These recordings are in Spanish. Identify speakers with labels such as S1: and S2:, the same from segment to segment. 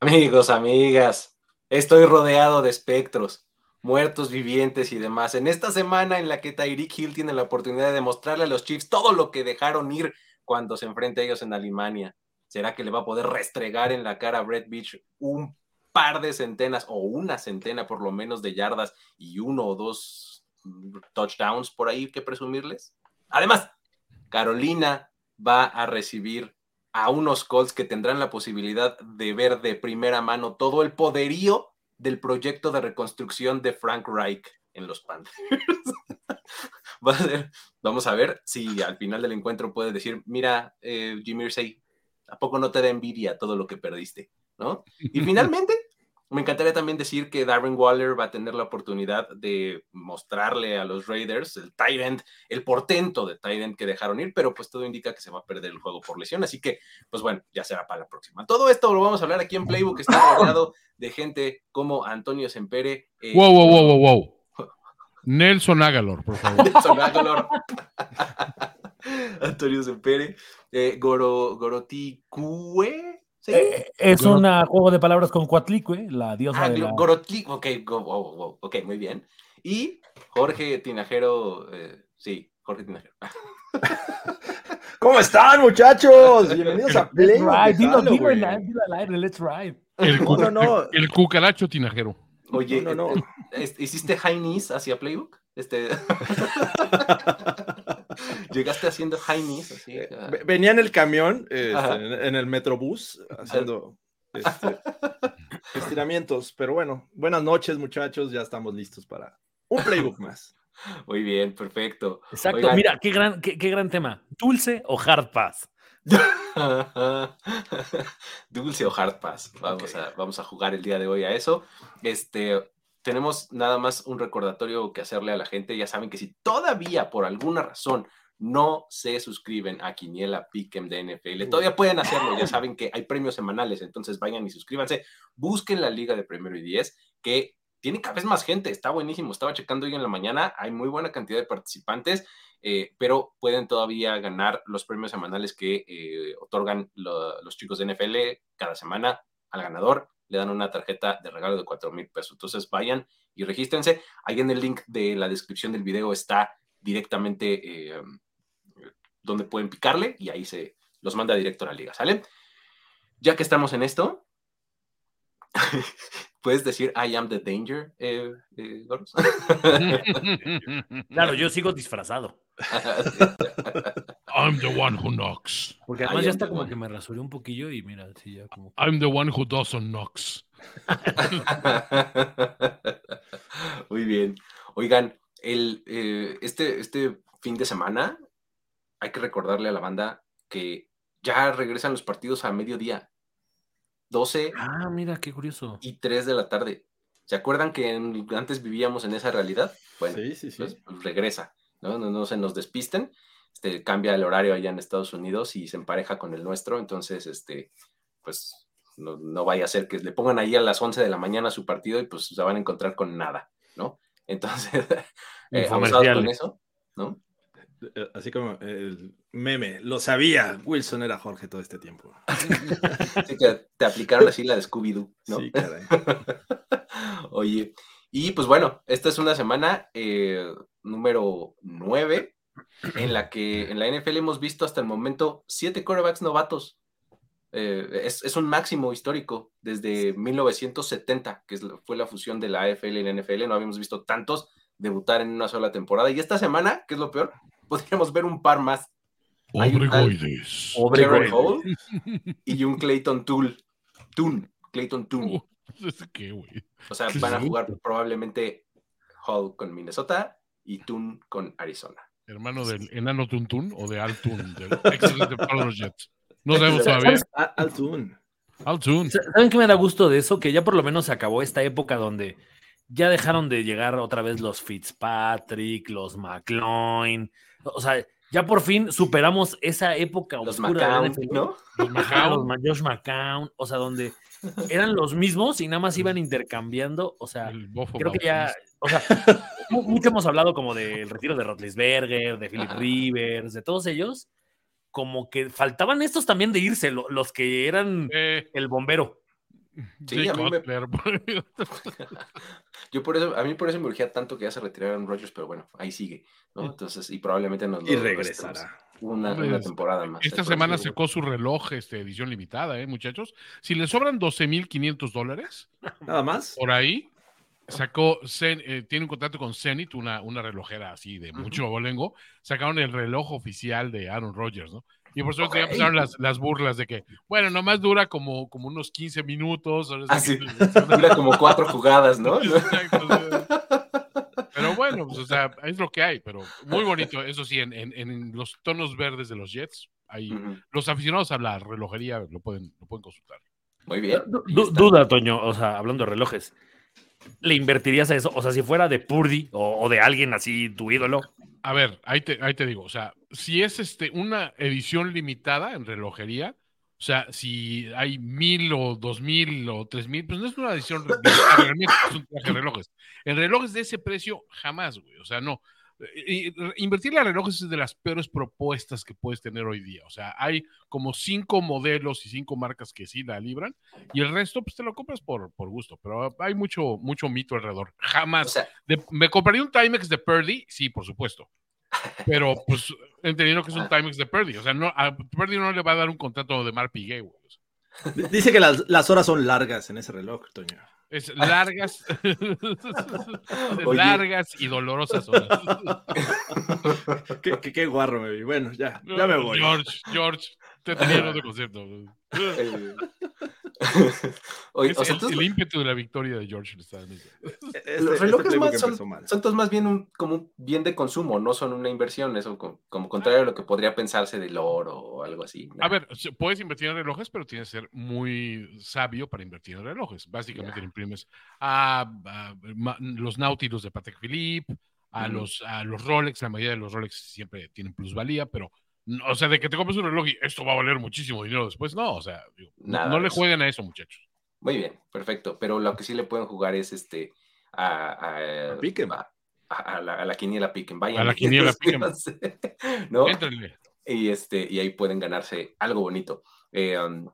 S1: Amigos, amigas, estoy rodeado de espectros, muertos, vivientes y demás. En esta semana en la que Tyreek Hill tiene la oportunidad de demostrarle a los Chiefs todo lo que dejaron ir cuando se enfrenta a ellos en Alemania. ¿Será que le va a poder restregar en la cara a Brett Beach un par de centenas o una centena por lo menos de yardas y uno o dos touchdowns por ahí que presumirles? Además, Carolina va a recibir a unos Colts que tendrán la posibilidad de ver de primera mano todo el poderío del proyecto de reconstrucción de Frank Reich en los Panthers. vamos a ver si al final del encuentro puede decir, mira, eh, Jimmy Irsay, ¿a poco no te da envidia todo lo que perdiste? ¿No? Y finalmente, me encantaría también decir que Darren Waller va a tener la oportunidad de mostrarle a los Raiders el tight el portento de tight que dejaron ir, pero pues todo indica que se va a perder el juego por lesión, así que pues bueno, ya será para la próxima. Todo esto lo vamos a hablar aquí en Playbook, que está rodeado de gente como Antonio Sempere.
S2: Eh, wow, wow, wow, wow, wow. Nelson Agalor, por favor.
S1: Nelson Agalor. Antonio Sempere. Eh, Goro, Goroticue.
S3: Eh, es un juego de palabras con Coatlicue, la diosa
S1: ah,
S3: de la...
S1: ok, ok, muy bien. Y Jorge Tinajero, eh, sí, Jorge Tinajero.
S4: ¿Cómo están, muchachos? Bienvenidos a Play.
S3: Dilo, dilo, al aire, let's ride.
S2: El, no, no, el cucaracho tinajero.
S1: Oye, no, no, ¿hiciste high knees hacia Playbook? Este... Llegaste haciendo high knees. Así,
S4: eh, Venía en el camión, este, en, el metrobús, haciendo este, estiramientos. Pero bueno, buenas noches, muchachos. Ya estamos listos para un playbook más.
S1: Muy bien, perfecto.
S3: Exacto, mira, qué gran, qué, qué gran tema. ¿Dulce o hard pass?
S1: Dulce o hard pass. Vamos, a, vamos a jugar el día de hoy a eso. Este, tenemos nada más un recordatorio que hacerle a la gente. Ya saben que si todavía por alguna razón no se suscriben a Quiniela Pick'em de NFL, todavía pueden hacerlo. Ya saben que hay premios semanales, entonces vayan y suscríbanse. Busquen la liga de primero y diez, que tiene cada vez más gente. Está buenísimo. Estaba checando hoy en la mañana. Hay muy buena cantidad de participantes. Eh, pero pueden todavía ganar los premios semanales que eh, otorgan los chicos de NFL cada semana al ganador. Le dan una tarjeta de regalo de 4 mil pesos. Entonces vayan y regístrense. Ahí en el link de la descripción del video está directamente eh, donde pueden picarle y ahí se los manda directo a la liga, ¿sale? Ya que estamos en esto, ¿Puedes decir I am the danger, eh, eh,
S3: claro, yo sigo disfrazado.
S2: I'm the one who knocks.
S3: Porque además ya está como que me rasuré un poquillo y mira, sí, ya como.
S2: I'm the one who doesn't knocks.
S1: Muy bien. Oigan, el, eh, este, este fin de semana hay que recordarle a la banda que ya regresan los partidos a mediodía. 12.
S3: Ah, mira, qué curioso.
S1: Y 3 de la tarde. ¿Se acuerdan que antes vivíamos en esa realidad? Bueno, sí, sí, sí. Pues, pues, regresa, ¿no? ¿no? se nos despisten. Este, cambia el horario allá en Estados Unidos y se empareja con el nuestro. Entonces, este, pues no, vaya a ser que le pongan ahí a las 11 de la mañana su partido y pues se van a encontrar con nada, ¿no? Entonces, eh, con eso, ¿no?
S4: Eh, así como el meme, lo sabía, Wilson era Jorge todo este tiempo.
S1: Así que te aplicaron así la de Scooby-Doo, ¿no? Sí, caray. Oye, y pues bueno, esta es una semana eh, número 9 en la que en la NFL hemos visto hasta el momento siete quarterbacks novatos. Eh, es, un máximo histórico desde 1970, que fue la fusión de la AFL y la NFL. No habíamos visto tantos debutar en una sola temporada. Y esta semana, que es lo peor, podríamos ver un par más.
S2: Obregoides.
S1: Hall y un Clayton Tool. Toon. Clayton Toon.
S2: ¿Qué, güey?
S1: O sea,
S2: ¿qué
S1: van a jugar probablemente Hall con Minnesota y Toon con Arizona.
S2: Hermano del enano Tuntun o de Altun, del excelente para los Jets. No sabemos todavía.
S4: Altun.
S2: Altun.
S3: ¿Saben qué me da gusto de eso? Que ya por lo menos se acabó esta época donde ya dejaron de llegar otra vez los Fitzpatrick, los McLean. O sea, ya por fin superamos esa época
S1: Los
S3: oscura de
S1: McCown,
S3: NFL.
S1: ¿no?
S2: Los
S3: Ajá, los Josh McCown, o sea, donde eran los mismos y nada más iban intercambiando, o sea, creo que ya, o sea, mu- mucho hemos hablado como del retiro de Rotlisberger, de Philip. Rivers, de todos ellos, como que faltaban estos también de irse, lo- los que eran
S2: Eh,
S3: el bombero.
S1: Sí,
S2: Jay
S1: a mí me-. Yo por eso, a mí por eso me urgía tanto que ya se retiraran Rodgers, pero bueno, ahí sigue, ¿no? Entonces, y probablemente nos
S4: Y
S1: lo-
S4: regresará.
S1: Una, temporada más.
S2: Esta semana
S1: próximo-
S2: sacó su reloj, este, edición limitada, ¿eh, muchachos? Si le sobran 12.500 dólares,
S4: Nada más.
S2: por ahí, sacó, Zen- eh, tiene un contrato con Zenit, una, una relojera así de mucho abolengo, sacaron el reloj oficial de Aaron Rodgers, ¿no? Y por supuesto ya empezaron las, las burlas de que, bueno, nomás dura como, como unos 15 minutos. ahora
S1: Ah,
S2: sí
S1: Dura como cuatro jugadas, ¿no?
S2: Pero bueno, pues, o sea, es lo que hay, pero muy bonito, eso sí, en, en- en los tonos verdes de los Jets, ahí, los aficionados a la relojería lo pueden, lo pueden consultar.
S1: Muy bien.
S3: Duda, Toño, o sea, hablando de relojes, ¿le invertirías a eso? O sea, si fuera de Purdy o, de alguien así, tu ídolo.
S2: A ver, ahí te, ahí te digo, o sea, si es este una edición limitada en relojería, o sea, si hay mil o dos mil o tres mil, pues no es una edición realmente es un traje de relojes. En relojes de ese precio, jamás, güey, o sea, no. Invertirle a relojes es de las peores propuestas que puedes tener hoy día. O sea, hay como cinco modelos y cinco marcas que sí la libran, y el resto, pues te lo compras por, por gusto. Pero hay mucho, mucho mito alrededor.
S1: O
S2: Jamás
S1: sea,
S2: de- ¿Me compraría un Timex de Purdy? Sí, por supuesto. Pero, pues, entendiendo que es un Timex de Purdy. O sea, no, a Purdy no le va a dar un contrato de Mar Piguet,
S4: Dice que las, las horas son largas en ese reloj, Toño.
S2: Es largas, largas y dolorosas horas.
S4: qué, qué- qué guarro me vi. Bueno, ya, ya me voy.
S2: George, George, te tenía en otro concepto.
S1: eh, Oye,
S2: Es
S1: o sea,
S2: el, ímpetu de la victoria de George dando.
S4: Este-
S1: los
S4: este
S1: relojes más son, todos más bien un, como un bien de consumo, no son una inversión, eso como, como contrario a lo que podría pensarse del oro o algo así.
S2: A ver, puedes invertir en relojes, pero tienes que ser muy sabio para invertir en relojes. Básicamente le imprimes a, los Nautilus de Patek Philippe, a, los, a los Rolex, la mayoría de los Rolex siempre tienen plusvalía, pero, o sea, de que te compres un reloj y esto va a valer muchísimo dinero después, no, o sea, digo, no-
S1: Nada
S2: no,
S1: de
S2: le jueguen a eso, muchachos.
S1: Muy bien, perfecto. Pero lo que sí le pueden jugar es este a, a,
S4: A Pick'em.
S1: a- a la, a la quiniela Piquen. Vayan.
S2: A la quiniela Pick'em.
S1: ¿No?
S2: Éntrenle.
S1: Y este, y ahí pueden ganarse algo bonito. Eh, um,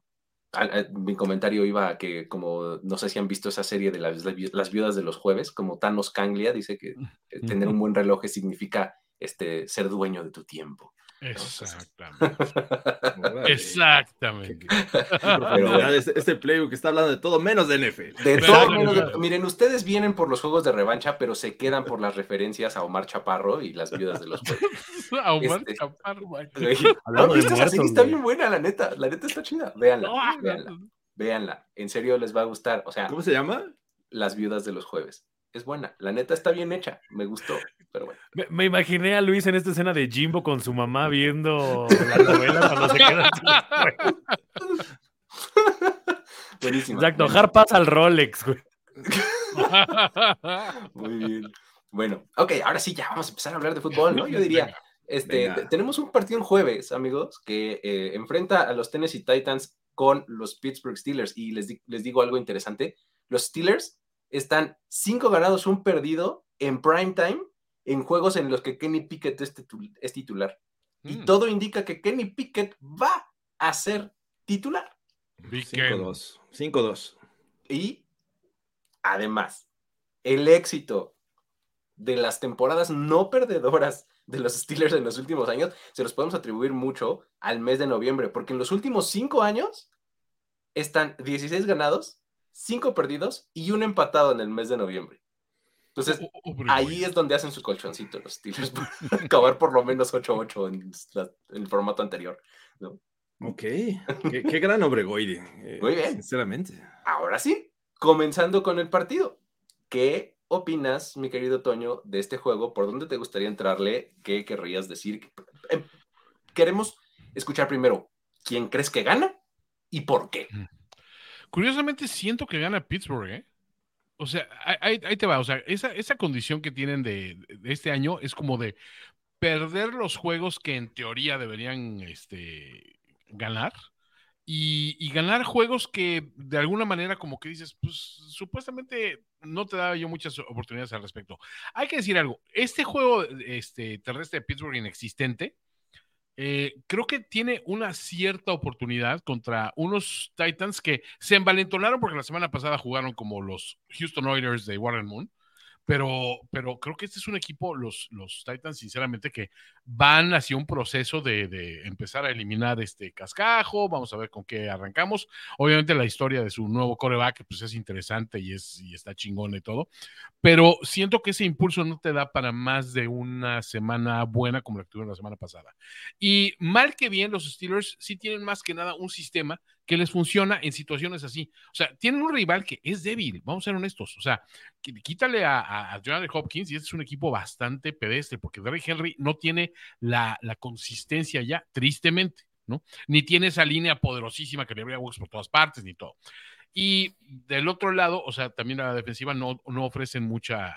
S1: al- mi comentario iba a que, como no sé si han visto esa serie de las, las viudas de los jueves, como Thanos Canglia dice que eh, tener un buen reloj significa este, ser dueño de tu tiempo.
S2: Exactamente. Exactamente.
S4: Profundidad, Este, este playbook está hablando de todo menos de NFL.
S1: De
S2: Pero-
S1: todo menos de- miren, ustedes vienen por los juegos de revancha, pero se quedan por las referencias a Omar Chaparro y las viudas de los juegos.
S2: A Omar
S1: Este-
S2: Chaparro,
S1: ¿No
S3: muertos,
S1: está bien buena, la neta. La neta está chida. Véanla,
S2: No,
S1: véanla, véanla. En serio les va a gustar. O sea,
S4: ¿Cómo se llama?
S1: las viudas de los jueves. Es buena. La neta está bien hecha. Me gustó, pero bueno.
S3: Me, me imaginé a Luis en esta escena de Jimbo con su mamá viendo la novela cuando se queda. así.
S1: Buenísima.
S3: Exacto, Har pasa al Rolex, güey.
S1: Muy bien. Bueno, ok, ahora sí, ya vamos a empezar a hablar de fútbol, ¿no? Yo diría, este, tenemos un partido en jueves, amigos, que eh, enfrenta a los Tennessee Titans con los Pittsburgh Steelers. Y les, di- les digo algo interesante. Los Steelers están cinco ganados, un perdido en prime time en juegos en los que Kenny Pickett es, titu- es titular. Y
S2: Mm,
S1: todo indica que Kenny Pickett va a ser titular.
S2: Big Ken.
S4: 5-2. 5-2.
S1: Y además, el éxito de las temporadas no perdedoras de los Steelers en los últimos años se los podemos atribuir mucho al mes de noviembre, porque en los últimos cinco años están 16 ganados, 5 perdidos y un empatado en el mes de noviembre. Entonces, ahí es donde hacen su colchoncito los Steelers, acabar por lo menos 8-8 en, el formato anterior. ¿no?
S4: Ok, qué, gran Obregoide. Eh,
S1: Muy bien.
S4: Sinceramente.
S1: Ahora sí, comenzando con el partido. ¿Qué opinas, mi querido Toño, de este juego? ¿Por dónde te gustaría entrarle? ¿Qué querrías decir? Em, queremos escuchar primero quién crees que gana y por qué.
S2: Curiosamente siento que gana Pittsburgh, ¿eh? O sea, ahí, te va, o sea, esa, esa condición que tienen de, este año es como de perder los juegos que en teoría deberían este, ganar y, ganar juegos que de alguna manera como que dices, pues supuestamente no te da yo muchas oportunidades al respecto. Hay que decir algo, este juego este, terrestre de Pittsburgh inexistente, eh, creo que tiene una cierta oportunidad contra unos Titans que se envalentonaron porque la semana pasada jugaron como los Houston Oilers de Warren Moon. Pero, pero creo que este es un equipo, los, los Titans, sinceramente, que van hacia un proceso de, empezar a eliminar este cascajo. Vamos a ver con qué arrancamos. Obviamente la historia de su nuevo coreback pues es interesante y, es, y está chingón y todo. Pero siento que ese impulso no te da para más de una semana buena como la que tuvieron la semana pasada. Y mal que bien, los Steelers sí tienen más que nada un sistema que les funciona en situaciones así. O sea, tienen un rival que es débil, vamos a ser honestos. O sea, quítale a, a, Hopkins y este es un equipo bastante pedestre porque Derrick Henry no tiene la, consistencia ya, tristemente, ¿no? Ni tiene esa línea poderosísima que le habría por todas partes, ni todo. Y del otro lado, o sea, también la defensiva no, no ofrecen mucha,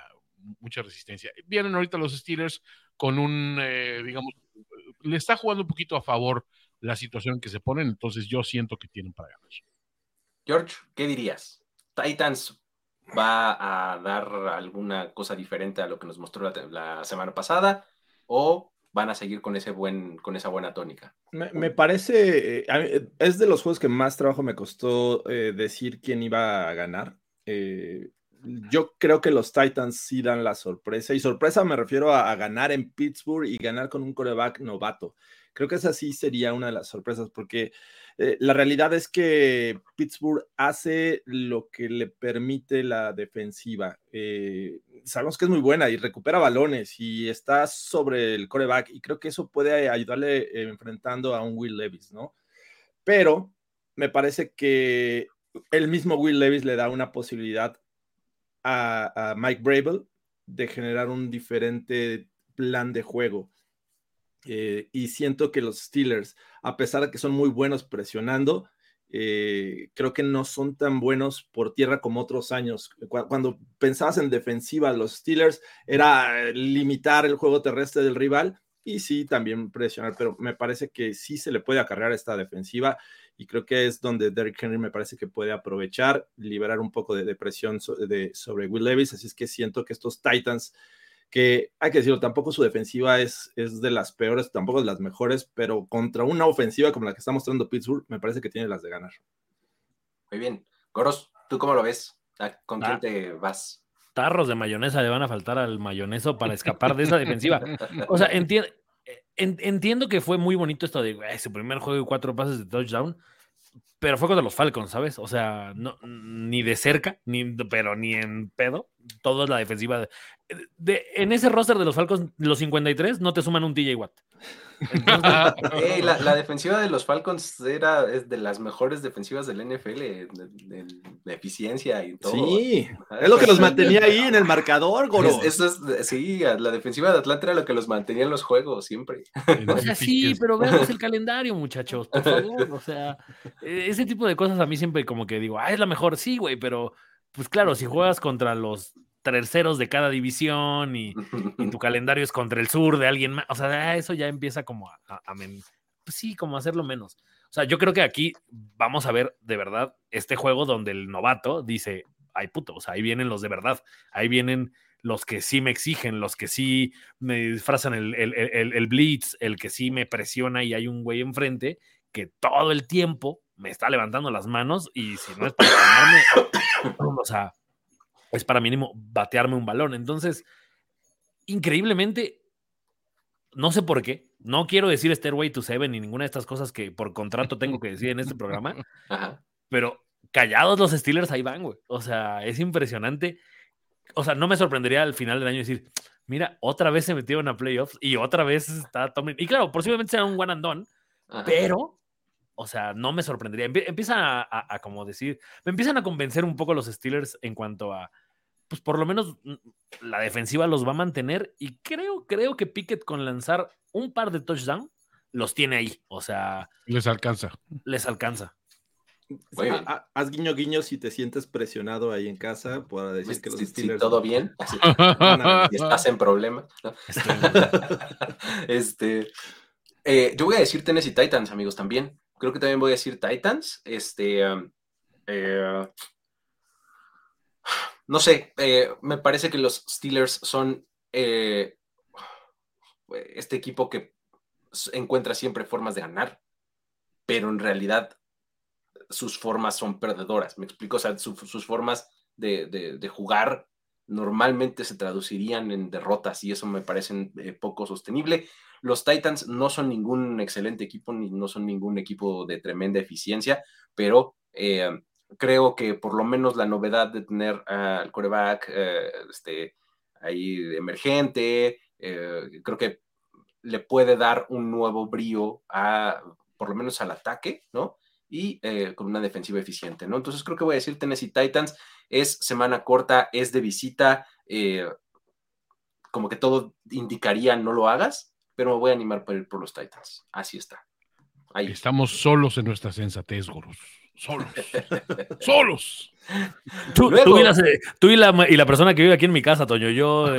S2: mucha resistencia. Vienen ahorita los Steelers con un, eh, digamos, le está jugando un poquito a favor la situación que se ponen, entonces yo siento que tienen para ganar.
S1: George, ¿qué dirías? Titans va a dar alguna cosa diferente a lo que nos mostró la, semana pasada o van a seguir con, ese buen, con esa buena tónica?
S4: Me, parece, eh, es de los juegos que más trabajo me costó eh, decir quién iba a ganar. Eh, yo creo que los Titans sí dan la sorpresa, y sorpresa me refiero a, a ganar en Pittsburgh y ganar con un coreback novato. Creo que esa sí sería una de las sorpresas, porque eh, la realidad es que Pittsburgh hace lo que le permite la defensiva. Eh, sabemos que es muy buena y recupera balones y está sobre el coreback, y creo que eso puede ayudarle eh, enfrentando a un Will Levis, ¿no? Pero me parece que el mismo Will Levis le da una posibilidad a, Mike Bravel de generar un diferente plan de juego. Eh, y siento que los Steelers, a pesar de que son muy buenos presionando, eh, creo que no son tan buenos por tierra como otros años. Cuando pensabas en defensiva, los Steelers era limitar el juego terrestre del rival y sí también presionar, pero me parece que sí se le puede acarrear esta defensiva y creo que es donde Derrick Henry me parece que puede aprovechar, liberar un poco de, presión sobre Will Levis, así es que siento que estos Titans que hay que decirlo, tampoco su defensiva es, es de las peores, tampoco de las mejores, pero contra una ofensiva como la que está mostrando Pittsburgh, me parece que tiene las de ganar.
S1: Muy bien. Goros, ¿tú cómo lo ves? ¿Con quién ah. te vas?
S3: Tarros de mayonesa le van a faltar al mayoneso para escapar de esa defensiva. O sea, entiendo que fue muy bonito esto de su primer juego y cuatro pases de touchdown, pero fue contra los Falcons, ¿sabes? O sea, no, ni de cerca, ni, pero ni en pedo. Todo es la defensiva. De, en ese roster de los Falcons, los 53, no te suman un TJ Watt.
S1: La, defensiva de los Falcons era es de las mejores defensivas del NFL, de, eficiencia y todo.
S4: Sí, es lo que los mantenía ahí en el marcador, Goro.
S1: eso es, sí, la defensiva de Atlanta era lo que los mantenía en los juegos siempre.
S3: O sea, sí, pero veamos el calendario, muchachos, por favor. O sea, e, ese tipo de cosas a mí siempre como que digo, ah, es la mejor, sí, güey, pero pues claro, si juegas contra los terceros de cada división y, tu calendario es contra el sur de alguien más. O sea, eso ya empieza como a, pues sí, como a hacerlo menos. O sea, yo creo que aquí vamos a ver de verdad este juego donde el novato dice, ay puto, o sea, ahí vienen los de verdad, ahí vienen los que sí me exigen, los que sí me disfrazan el, el blitz, el que sí me presiona y hay un güey enfrente que todo el tiempo me está levantando las manos y si no es para o sea, es para mínimo batearme un balón. Entonces, increíblemente, no sé por qué, no quiero decir Stairway to Seven ni ninguna de estas cosas que por contrato tengo que decir en este programa, pero callados los Steelers ahí van, güey. O sea, es impresionante o sea, no me sorprendería al final del año decir, mira, otra vez se metieron a playoffs y otra vez está Tomlin. Y claro, posiblemente sea un one and done, pero, o sea, no me sorprendería. Empiezan a, como decir, me empiezan a convencer un poco los Steelers en cuanto a, pues por lo menos mm, la defensiva los va a mantener y creo, creo que Pickett con lanzar un par de touchdowns los tiene ahí, o sea.
S2: Les alcanza.
S3: Les alcanza.
S4: haz guiño guiño si te sientes presionado ahí en casa para decir pues, que los Steelers.
S1: todo bien. y estás en problemas. este, eh, yo voy a decir Tennessee Titans, amigos, también. Creo que también voy a decir Titans. Este, um, eh, no sé, eh, me parece que los Steelers son este equipo que encuentra siempre formas de ganar, pero en realidad sus formas son perdedoras. Me explico, o sea, sus formas de, jugar normalmente se traducirían en derrotas y eso me parece eh, poco sostenible. Los Titans no son ningún excelente equipo, ni no son ningún equipo de tremenda eficiencia, pero eh, creo que por lo menos la novedad de tener al coreback eh, este, ahí emergente, creo que le puede dar un nuevo brío a, por lo menos al ataque, ¿no? Y eh, con una defensiva eficiente, ¿no? Entonces creo que voy a decir Tennessee Titans, es semana corta, es de visita, eh, como que todo indicaría no lo hagas, pero me voy a animar por ir por los Titans. Así está.
S2: Ahí. Estamos solos en nuestra sensatez, Goros. Solos. solos.
S3: Tú, y, la, persona que vive aquí en mi casa, Toño. Yo.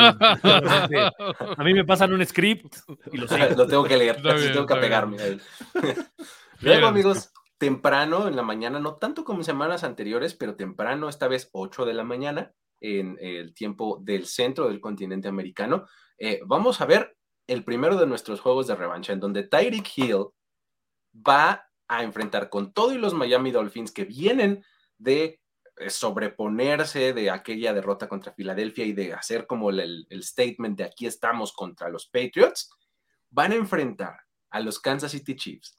S3: Eh, a mí me pasan un script y lo,
S1: lo tengo que leer. tengo que apegarme a él. Luego, amigos, temprano en la mañana, no tanto como en semanas anteriores, pero temprano, esta vez 8 de la mañana, en el tiempo del centro del continente americano, eh, vamos a ver el primero de nuestros juegos de revancha, en donde Tyreek Hill va a enfrentar con todo y los Miami Dolphins que vienen de eh, sobreponerse de aquella derrota contra Filadelfia y de hacer como el, statement de aquí estamos contra los Patriots, van a enfrentar a los Kansas City Chiefs,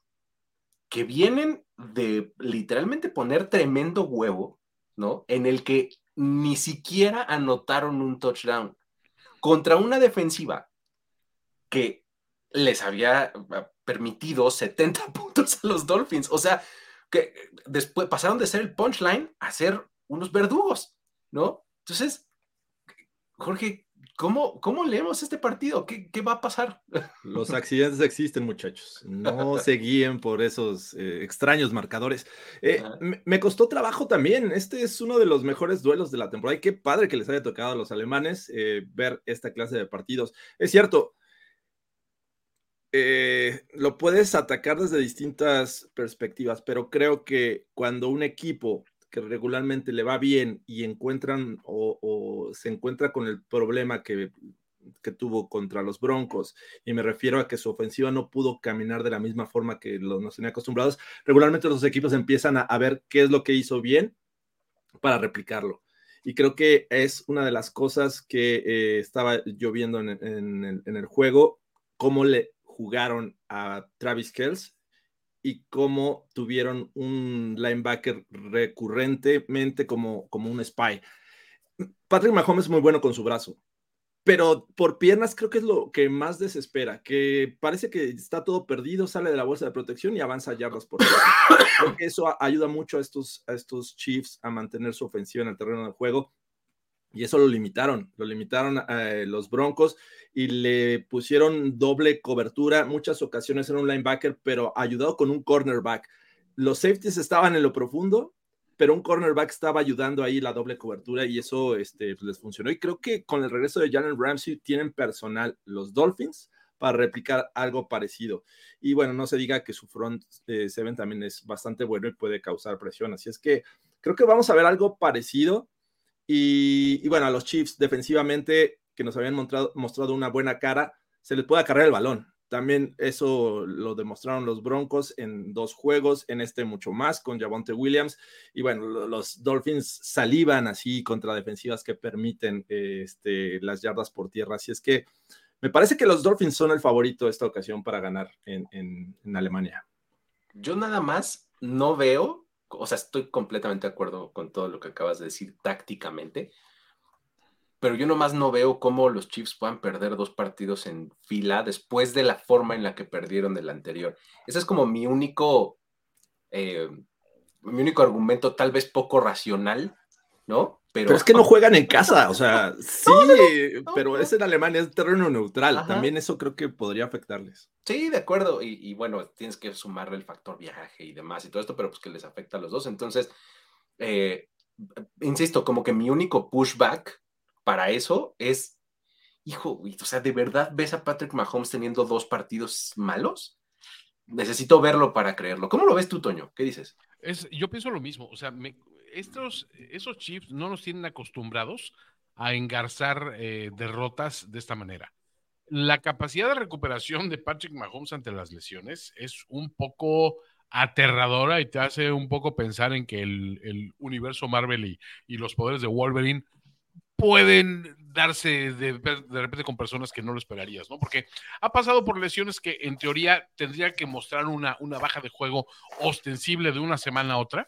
S1: que vienen de literalmente poner tremendo huevo, ¿no? En el que ni siquiera anotaron un touchdown contra una defensiva que les había permitido 70 puntos a los Dolphins. O sea, que después pasaron de ser el punchline a ser unos verdugos, ¿no? Entonces, Jorge, ¿cómo, cómo leemos este partido? ¿Qué, va a pasar?
S4: Los accidentes existen, muchachos. No se guíen por esos eh, extraños marcadores. Eh, me, costó trabajo también. Este es uno de los mejores duelos de la temporada. Y qué padre que les haya tocado a los alemanes eh, ver esta clase de partidos. Es cierto, eh, lo puedes atacar desde distintas perspectivas, pero creo que cuando un equipo que regularmente le va bien y encuentran o, se encuentra con el problema que, tuvo contra los Broncos, y me refiero a que su ofensiva no pudo caminar de la misma forma que los, nos tenía acostumbrados, regularmente los equipos empiezan a, ver qué es lo que hizo bien para replicarlo. Y creo que es una de las cosas que eh, estaba yo viendo en, en el juego, cómo le, jugaron a Travis Kells y cómo tuvieron un linebacker recurrentemente como, como un spy. Patrick Mahomes es muy bueno con su brazo, pero por piernas creo que es lo que más desespera, que parece que está todo perdido, sale de la bolsa de protección y avanza yardas por Creo que eso ayuda mucho a estos, a estos Chiefs a mantener su ofensiva en el terreno del juego y eso lo limitaron, lo limitaron eh, los Broncos y le pusieron doble cobertura, muchas ocasiones era un linebacker, pero ayudado con un cornerback. Los safeties estaban en lo profundo, pero un cornerback estaba ayudando ahí la doble cobertura y eso este, pues, les funcionó. Y creo que con el regreso de Jalen Ramsey tienen personal los Dolphins para replicar algo parecido. Y bueno, no se diga que su front eh, seven también es bastante bueno y puede causar presión. Así es que creo que vamos a ver algo parecido y, bueno, a los Chiefs defensivamente, que nos habían mostrado, mostrado una buena cara, se les puede acarrear el balón. También eso lo demostraron los Broncos en dos juegos, en este mucho más con Javonte Williams. Y bueno, los Dolphins salivan así contra defensivas que permiten este, las yardas por tierra. Así es que me parece que los Dolphins son el favorito esta ocasión para ganar en Alemania.
S1: Yo nada más no veo o sea, estoy completamente de acuerdo con todo lo que acabas de decir tácticamente, pero yo nomás no veo cómo los Chiefs puedan perder dos partidos en fila después de la forma en la que perdieron del anterior. Ese es como mi único, eh, mi único argumento, tal vez poco racional, ¿no?
S4: Pero, es que no juegan en casa, o sea, sí, pero es en Alemania, es terreno neutral. También eso creo que podría afectarles.
S1: Sí, de acuerdo. Y, bueno, tienes que sumarle el factor viaje y demás y todo esto, pero pues que les afecta a los dos. Entonces, eh, insisto, como que mi único pushback para eso es, hijo, o sea, ¿de verdad ves a Patrick Mahomes teniendo dos partidos malos? Necesito verlo para creerlo. ¿Cómo lo ves tú, Toño? ¿Qué dices?
S2: Yo pienso lo mismo. O sea, estos, esos chips no nos tienen acostumbrados a engarzar eh, derrotas de esta manera. La capacidad de recuperación de Patrick Mahomes ante las lesiones es un poco aterradora y te hace un poco pensar en que el, universo Marvel y, y, los poderes de Wolverine pueden darse de, repente con personas que no lo esperarías, ¿no? Porque ha pasado por lesiones que en teoría tendría que mostrar una, una baja de juego ostensible de una semana a otra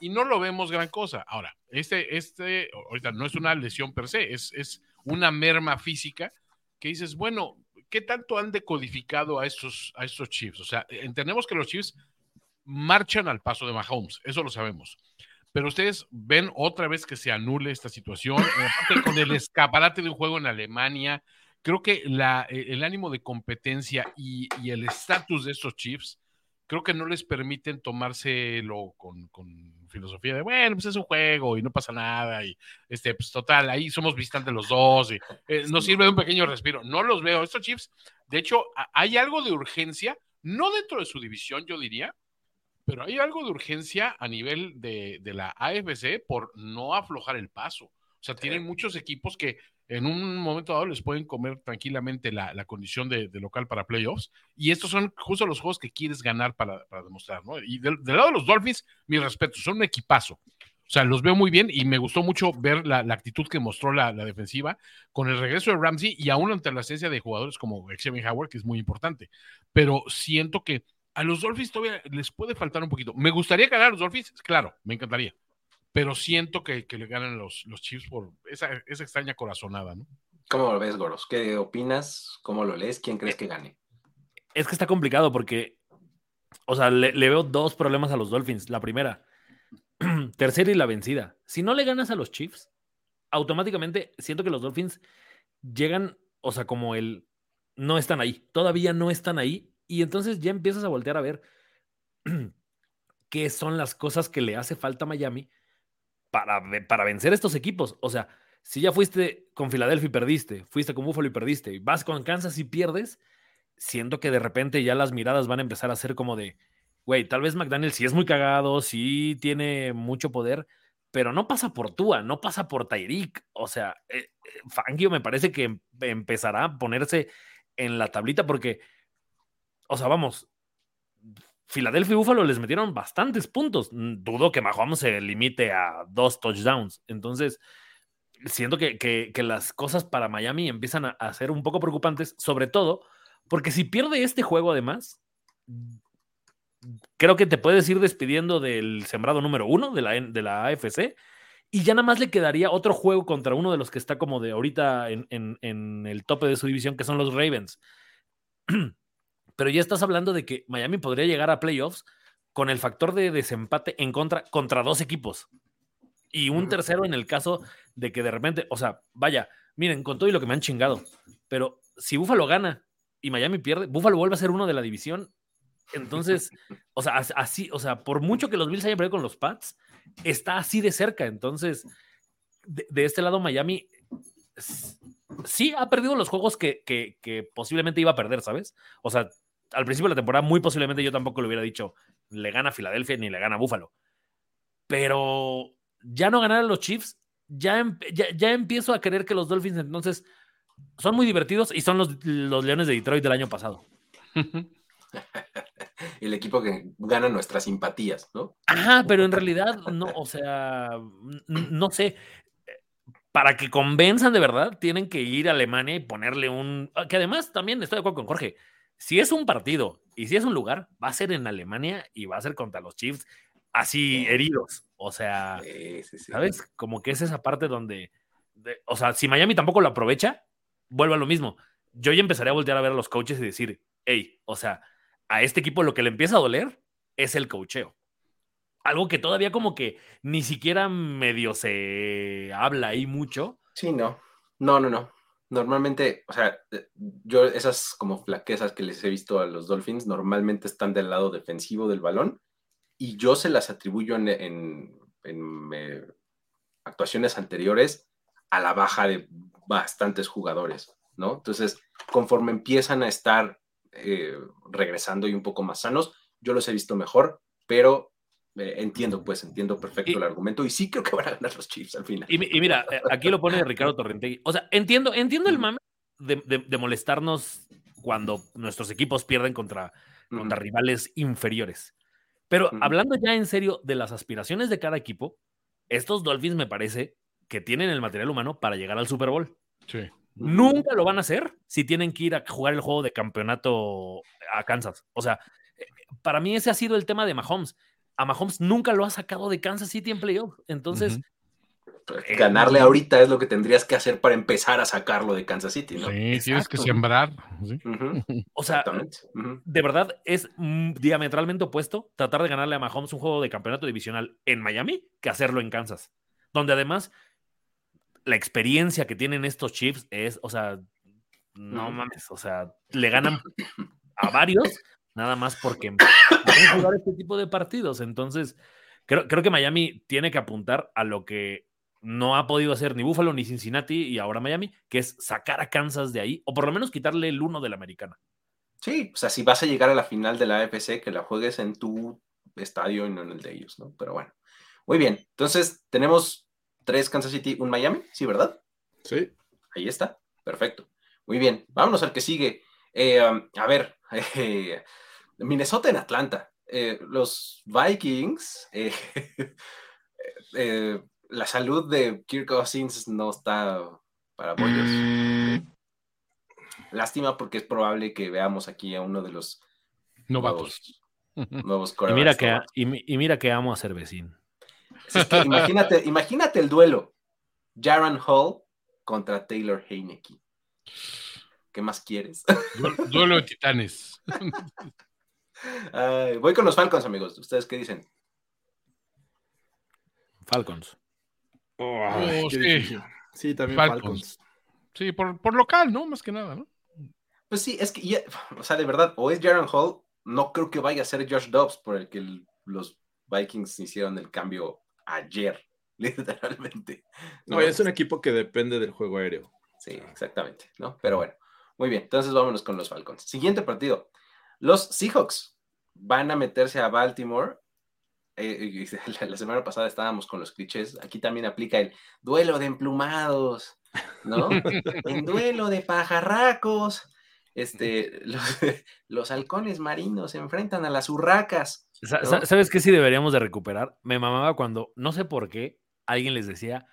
S2: y no lo vemos gran cosa. Ahora, este, este, ahorita no es una lesión per se, es, es una merma física que dices, bueno, ¿qué tanto han decodificado a estos, a estos Chiefs? O sea, entendemos que los Chiefs marchan al paso de Mahomes, eso lo sabemos pero ustedes ven otra vez que se anule esta situación, eh, con el escaparate de un juego en Alemania, creo que la, e, el ánimo de competencia y, el estatus de estos Chiefs, creo que no les permiten tomárselo con, con, filosofía de, bueno, pues es un juego y no pasa nada, y este, pues total, ahí somos visitantes los dos, y eh, nos sirve de un pequeño respiro. No los veo, estos Chiefs, de hecho, hay algo de urgencia, no dentro de su división, yo diría, pero hay algo de urgencia a nivel de, la AFC por no aflojar el paso. O sea, tienen muchos equipos que en un momento dado les pueden comer tranquilamente la, condición de, local para playoffs. Y estos son justo los juegos que quieres ganar para, demostrar, ¿no? Y del, lado de los Dolphins, mi respeto, son un equipazo. O sea, los veo muy bien y me gustó mucho ver la, actitud que mostró la, defensiva con el regreso de Ramsey y aún ante la esencia de jugadores como Xavier Howard, que es muy importante. Pero siento que a los Dolphins todavía les puede faltar un poquito. Me gustaría ganar a los Dolphins, claro, me encantaría. Pero siento que, le ganan los, los Chiefs por esa, extraña corazonada, ¿no?
S1: ¿Cómo lo ves, Goros? ¿Qué opinas? ¿Cómo lo lees? ¿Quién crees que gane?
S3: Es que está complicado porque, o sea, le, veo dos problemas a los Dolphins. La primera, tercera y la vencida. Si no le ganas a los Chiefs, automáticamente siento que los Dolphins llegan, o sea, como el, no están ahí, todavía no están ahí y entonces ya empiezas a voltear a ver qué son las cosas que le hace falta a Miami para, para vencer estos equipos. O sea, si ya fuiste con Filadelfia y perdiste, fuiste con Buffalo y perdiste, y vas con Kansas y pierdes, siento que de repente ya las miradas van a empezar a ser como de, güey, tal vez McDaniel sí es muy cagado, sí tiene mucho poder, pero no pasa por Tua, no pasa por Tyreek. O sea, eh, eh, Fangio me parece que em, empezará a ponerse en la tablita porque o sea, vamos, Filadelfia y Buffalo les metieron bastantes puntos. Mm, dudo que Mahomes se limite a dos touchdowns. Entonces, siento que, las cosas para Miami empiezan a, ser un poco preocupantes, sobre todo porque si pierde este juego además, creo que te puedes ir despidiendo del sembrado número uno de la, de la AFC y ya nada más le quedaría otro juego contra uno de los que está como de ahorita en el tope de su división, que son los Ravens. pero ya estás hablando de que Miami podría llegar a playoffs con el factor de desempate en contra contra dos equipos. Y un tercero en el caso de que de repente, o sea, vaya, miren, con todo y lo que me han chingado, pero si Buffalo gana y Miami pierde, Buffalo vuelve a ser uno de la división. Entonces, o sea, así, o sea, por mucho que los Bills hayan perdido con los Pats, está así de cerca. Entonces, de, este lado, Miami sí ha perdido los juegos que, que, que, posiblemente iba a perder, ¿sabes? O sea, al principio de la temporada, muy posiblemente yo tampoco le hubiera dicho, le gana Filadelfia ni le gana Búfalo. Pero ya no ganar a los Chiefs, ya, ya, empiezo a creer que los Dolphins entonces son muy divertidos y son los, los Leones de Detroit del año pasado.
S1: El equipo que gana nuestras simpatías, ¿no?
S3: Ajá, pero en realidad, no, o sea, no sé para que convenzan de verdad, tienen que ir a Alemania y ponerle un. Que además también estoy de acuerdo con Jorge si es un partido y si es un lugar, va a ser en Alemania y va a ser contra los Chiefs así heridos. O sea, ¿sabes? Como que es esa parte donde de- o sea, si Miami tampoco lo aprovecha, vuelve a lo mismo. Yo ya empezaré a voltear a ver a los coaches y decir, hey, o sea, a este equipo lo que le empieza a doler es el coacheo. Algo que todavía como que ni siquiera medio se habla ahí mucho.
S1: Sí, no. No, no, no. Normalmente, o sea, eh, yo esas como flaquezas que les he visto a los Dolphins normalmente están del lado defensivo del balón y yo se las atribuyo en, eh, actuaciones anteriores a la baja de bastantes jugadores, ¿no? Entonces, conforme empiezan a estar eh, regresando y un poco más sanos, yo los he visto mejor, pero eh, entiendo, pues, entiendo perfecto
S3: Y-
S1: el argumento y sí creo que van a ganar los Chiefs al final.
S3: Y, mi- y mira, eh, aquí lo pone Ricardo Torrentegui. O sea, entiendo, entiendo el mame de, de- de molestarnos cuando nuestros equipos pierden contra, rivales inferiores. Pero hablando ya en serio de las aspiraciones de cada equipo, estos Dolphins me parece que tienen el material humano para llegar al Super Bowl.
S2: Sí.
S3: Nunca lo van a hacer si tienen que ir a jugar el juego de campeonato a Kansas. O sea, eh, para mí ese ha sido el tema de Mahomes. A Mahomes nunca lo ha sacado de Kansas City en playoff. Entonces, eh,
S1: Ganarle ahorita es lo que tendrías que hacer para empezar a sacarlo de Kansas City, ¿no?
S2: Sí, tienes que
S3: Exacto.
S2: sembrar. ¿sí?
S3: O sea, de verdad es mm, diametralmente opuesto tratar de ganarle a Mahomes un juego de campeonato divisional en Miami que hacerlo en Kansas, donde además la experiencia que tienen estos Chiefs es, o sea, no mames, o sea, le ganan a varios nada más porque jugar este tipo de partidos. Entonces, creo, creo que Miami tiene que apuntar a lo que no ha podido hacer ni Buffalo ni Cincinnati y ahora Miami, que es sacar a Kansas de ahí, o por lo menos quitarle el uno de la americana.
S1: Sí, o sea, si vas a llegar a la final de la AFC, que la juegues en tu estadio y no en el de ellos, ¿no? Pero bueno, muy bien. Entonces, tenemos tres Kansas City, un Miami, ¿sí, verdad?
S4: Sí.
S1: Ahí está, perfecto. Muy bien, vámonos al que sigue. Eh, um, a ver, eh, Minnesota en Atlanta. Eh, los Vikings, eh, eh, la salud de Kirk Cousins no está para bollos. Lástima porque es probable que veamos aquí a uno de los
S2: Novatos.
S1: nuevos, nuevos
S3: Y mira, que, y, mi- y mira que amo a Cervecín.
S1: Es que imagínate, imagínate el duelo. Jaron Hall contra Taylor Heineke. ¿Qué más quieres?
S2: Du- Duelo de titanes.
S1: Ay, voy con los Falcons, amigos. ¿Ustedes qué dicen?
S3: Falcons.
S2: Oh,
S4: qué
S2: sí.
S4: también
S2: Falcons.
S4: Falcons.
S2: Sí, por, por local, ¿no? Más que nada, ¿no?
S1: Pues sí, es que, ya- o sea, de verdad, o es Jaron Hall, no creo que vaya a ser Josh Dobbs por el que el- los Vikings hicieron el cambio ayer, literalmente.
S4: No, es un equipo que depende del juego aéreo.
S1: Sí, exactamente, ¿no? Pero bueno, muy bien, entonces vámonos con los Falcons. Siguiente partido. Los Seahawks van a meterse a Baltimore. Eh, y la, la semana pasada estábamos con los clichés. Aquí también aplica el duelo de emplumados, ¿no? en duelo de pajarracos. Este, los, los halcones marinos se enfrentan a las urracas.
S3: ¿Sabes qué sí deberíamos de recuperar? Me mamaba cuando, no sé por qué, alguien les decía,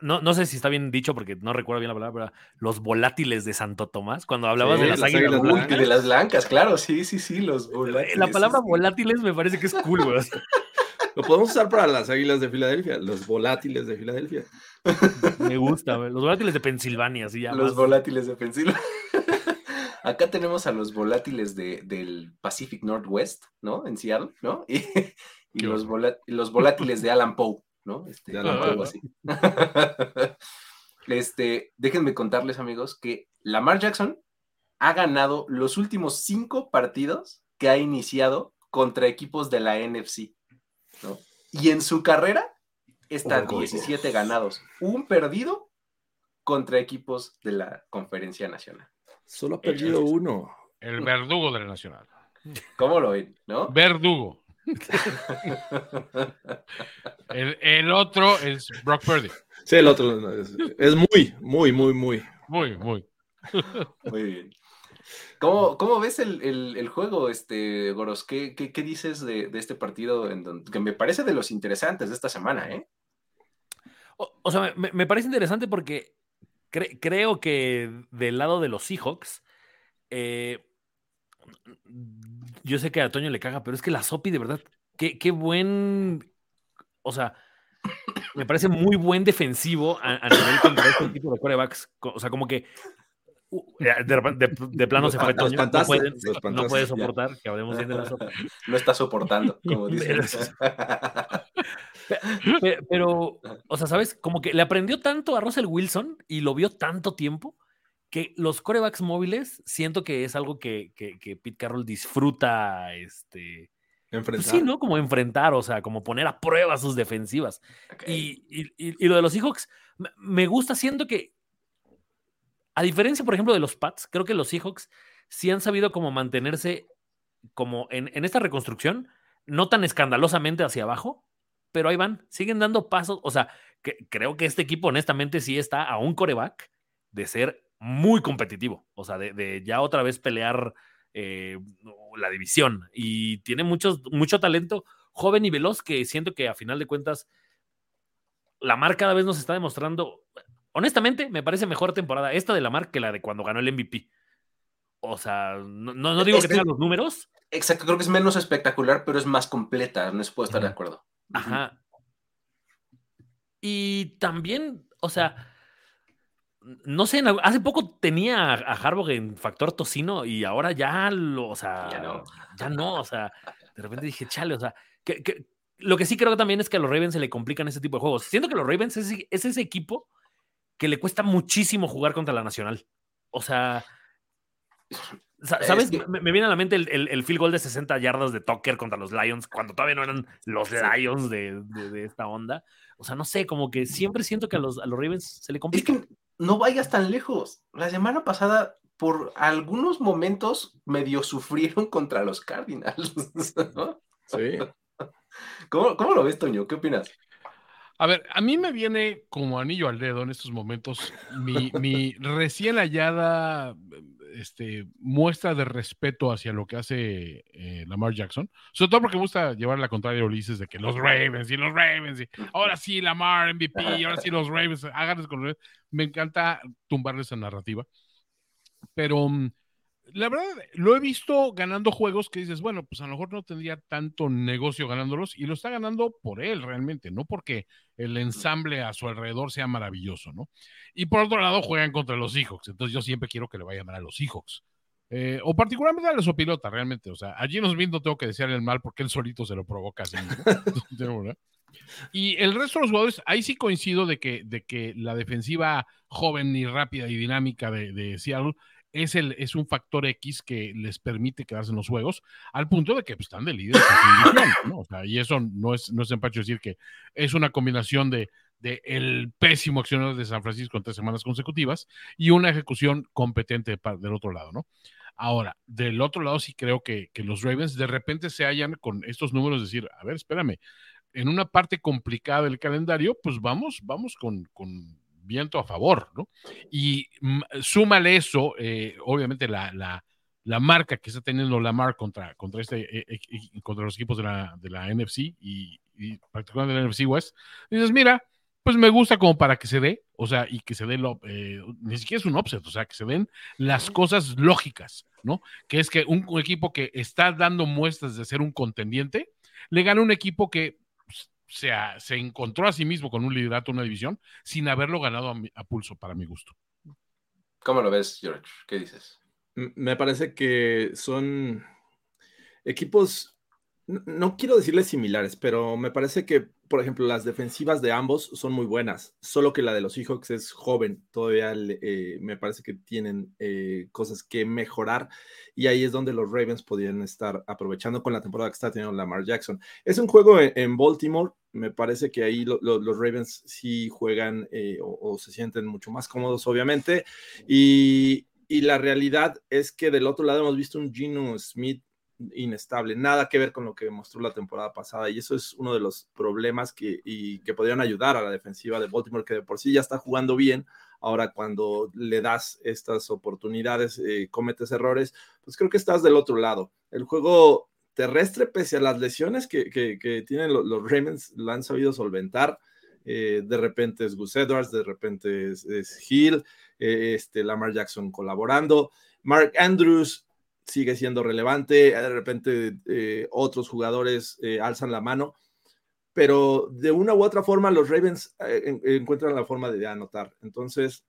S3: no, no sé si está bien dicho porque no recuerdo bien la palabra, pero los volátiles de Santo Tomás, cuando hablabas
S4: Sí,
S3: de las
S4: las
S3: águilas.
S4: águilas
S1: Uy,
S3: blancas.
S1: de las blancas, claro, sí, sí, sí, los volátiles.
S3: La palabra
S1: sí, sí.
S3: volátiles me parece que es cool, güey.
S4: Lo podemos usar para las águilas de Filadelfia, los volátiles de Filadelfia.
S3: Me gusta, güey. Los volátiles de Pensilvania, así ya.
S1: Los
S3: más-
S1: volátiles de Pensilvania. Acá tenemos a los volátiles de, del Pacific Northwest, ¿no? En Seattle, ¿no? Y, y los volátiles de Alan Poe, ¿no? Este,
S4: Alan
S1: algo
S2: Poe.
S1: así. Este, déjenme contarles, amigos, que Lamar Jackson ha ganado los últimos cinco partidos que ha iniciado contra equipos de la NFC, ¿no? Y en su carrera está
S4: Ojo.
S1: 17 ganados, un perdido contra equipos de la Conferencia Nacional.
S4: Solo ha perdido uno.
S2: El verdugo de la Nacional.
S1: ¿Cómo lo ven? ¿No?
S2: Verdugo. El, el otro es Brock Purdy.
S4: Sí, el otro es, es muy, muy, muy, muy.
S2: Muy, muy.
S1: Muy bien. ¿Cómo, cómo ves el, el- el juego, este, Goros? ¿Qué, qué, qué dices de, de este partido en donde, que me parece de los interesantes de esta semana, eh?
S3: O, o sea, me, me parece interesante porque cre- creo que del lado de los Seahawks, eh, yo sé que a Toño le caga, pero es que la Sopi, de verdad, qué, qué buen. O sea, me parece muy buen defensivo a, a nivel contra este tipo de corebacks. O sea, como que uh, de, de, de, plano se fue Toño. No puede, no puede soportar ya. que hablemos bien de la sopa.
S1: No está soportando, como dicen.
S3: Pero, pero, o sea, ¿sabes? Como que le aprendió tanto a Russell Wilson y lo vio tanto tiempo que los corebacks móviles siento que es algo que, que, que Pete Carroll disfruta este,
S4: Enfrentar.
S3: Pues sí, ¿no? Como enfrentar, o sea, como poner a prueba sus defensivas. Okay. Y, y, y, lo de los Seahawks, me gusta siendo que, a diferencia, por ejemplo, de los Pats, creo que los Seahawks sí han sabido como mantenerse como en, en esta reconstrucción, no tan escandalosamente hacia abajo, pero ahí van, siguen dando pasos. O sea, que, creo que este equipo, honestamente, sí está a un coreback de ser muy competitivo. O sea, de, de ya otra vez pelear eh, la división y tiene muchos, mucho talento joven y veloz que siento que a final de cuentas la mar cada vez nos está demostrando, honestamente me parece mejor temporada esta de la mar que la de cuando ganó el MVP. O sea, no, no digo este, que tenga los números.
S1: Exacto, creo que es menos espectacular, pero es más completa, no se puede estar de acuerdo.
S3: Ajá. Y también, o sea, no sé, hace poco tenía a Harbaugh en factor tocino y ahora ya lo, o sea,
S1: ya no,
S3: ya no o sea, de repente dije, chale, o sea, que, que, lo que sí creo también es que a los Ravens se le complican ese tipo de juegos. Siento que los Ravens es, es ese equipo que le cuesta muchísimo jugar contra la Nacional. O sea, ¿sabes? Es que... me, me, viene a la mente el, el, el, field goal de 60 yardas de Tucker contra los Lions, cuando todavía no eran los Lions de, de, de esta onda. O sea, no sé, como que siempre siento que a los, a los Ravens se le complica.
S1: Es que no vayas tan lejos. La semana pasada, por algunos momentos, medio sufrieron contra los Cardinals. ¿no?
S4: Sí.
S1: ¿Cómo, ¿Cómo, lo ves, Toño? ¿Qué opinas?
S2: A ver, a mí me viene como anillo al dedo en estos momentos mi, mi recién hallada este, muestra de respeto hacia lo que hace eh, Lamar Jackson, sobre todo porque gusta llevar la contraria a Ulises de que los Ravens y los Ravens, y ahora sí Lamar MVP, ahora sí los Ravens, háganles con los Ravens. Me encanta tumbarle esa narrativa, pero um, la verdad, lo he visto ganando juegos que dices, bueno, pues a lo mejor no tendría tanto negocio ganándolos y lo está ganando por él realmente, no porque el ensamble a su alrededor sea maravilloso, ¿no? Y por otro lado, juegan contra los Seahawks, entonces yo siempre quiero que le vayan a los Seahawks. Eh, o particularmente a su pilota, realmente. O sea, allí nos viendo tengo que desearle el mal porque él solito se lo provoca así. ¿no? y el resto de los jugadores, ahí sí coincido de que, de que la defensiva joven y rápida y dinámica de, de Seattle es, el, es un factor X que les permite quedarse en los juegos, al punto de que pues, están de líderes ¿no? o sea, y eso no es, no es empacho decir que es una combinación de, de el pésimo accionar de San Francisco en tres semanas consecutivas y una ejecución competente del otro lado, ¿no? Ahora, del otro lado sí creo que, que los Ravens de repente se hallan con estos números, decir, a ver, espérame, en una parte complicada del calendario, pues vamos, vamos con, con viento a favor, ¿no? Y súmale eso, eh, obviamente la, la, la, marca que está teniendo Lamar contra, contra, este, eh, eh, contra los equipos de la, de la NFC y, y particularmente de la NFC West, dices, mira, pues me gusta como para que se dé, o sea, y que se dé, lo, eh, ni siquiera es un offset, o sea, que se den las cosas lógicas, ¿no? Que es que un, un equipo que está dando muestras de ser un contendiente, le gana un equipo que se, se, encontró a sí mismo con un liderato, una división, sin haberlo ganado a, a, pulso, para mi gusto.
S1: ¿Cómo lo ves, George? ¿Qué dices?
S4: Me parece que son equipos, no, no quiero decirles similares, pero me parece que, por ejemplo, las defensivas de ambos son muy buenas, solo que la de los Seahawks es joven, todavía eh, me parece que tienen eh, cosas que mejorar y ahí es donde los Ravens podrían estar aprovechando con la temporada que está teniendo Lamar Jackson. Es un juego en, Baltimore, me parece que ahí lo, lo, los Ravens sí juegan eh, o, o, se sienten mucho más cómodos, obviamente. Y, y, la realidad es que del otro lado hemos visto un Gino Smith inestable, nada que ver con lo que mostró la temporada pasada. Y eso es uno de los problemas que, y, que podrían ayudar a la defensiva de Baltimore, que de por sí ya está jugando bien. Ahora, cuando le das estas oportunidades, eh, cometes errores, pues creo que estás del otro lado. El juego terrestre, pese a las lesiones que, que, tienen los, los, Ravens, lo han sabido solventar. Eh, de repente es Gus Edwards, de repente es, es Hill, eh, este, Lamar Jackson colaborando. Mark Andrews sigue siendo relevante, de repente eh, otros jugadores alzan la mano, pero de una u otra forma los Ravens eh, encuentran la forma de anotar. Entonces,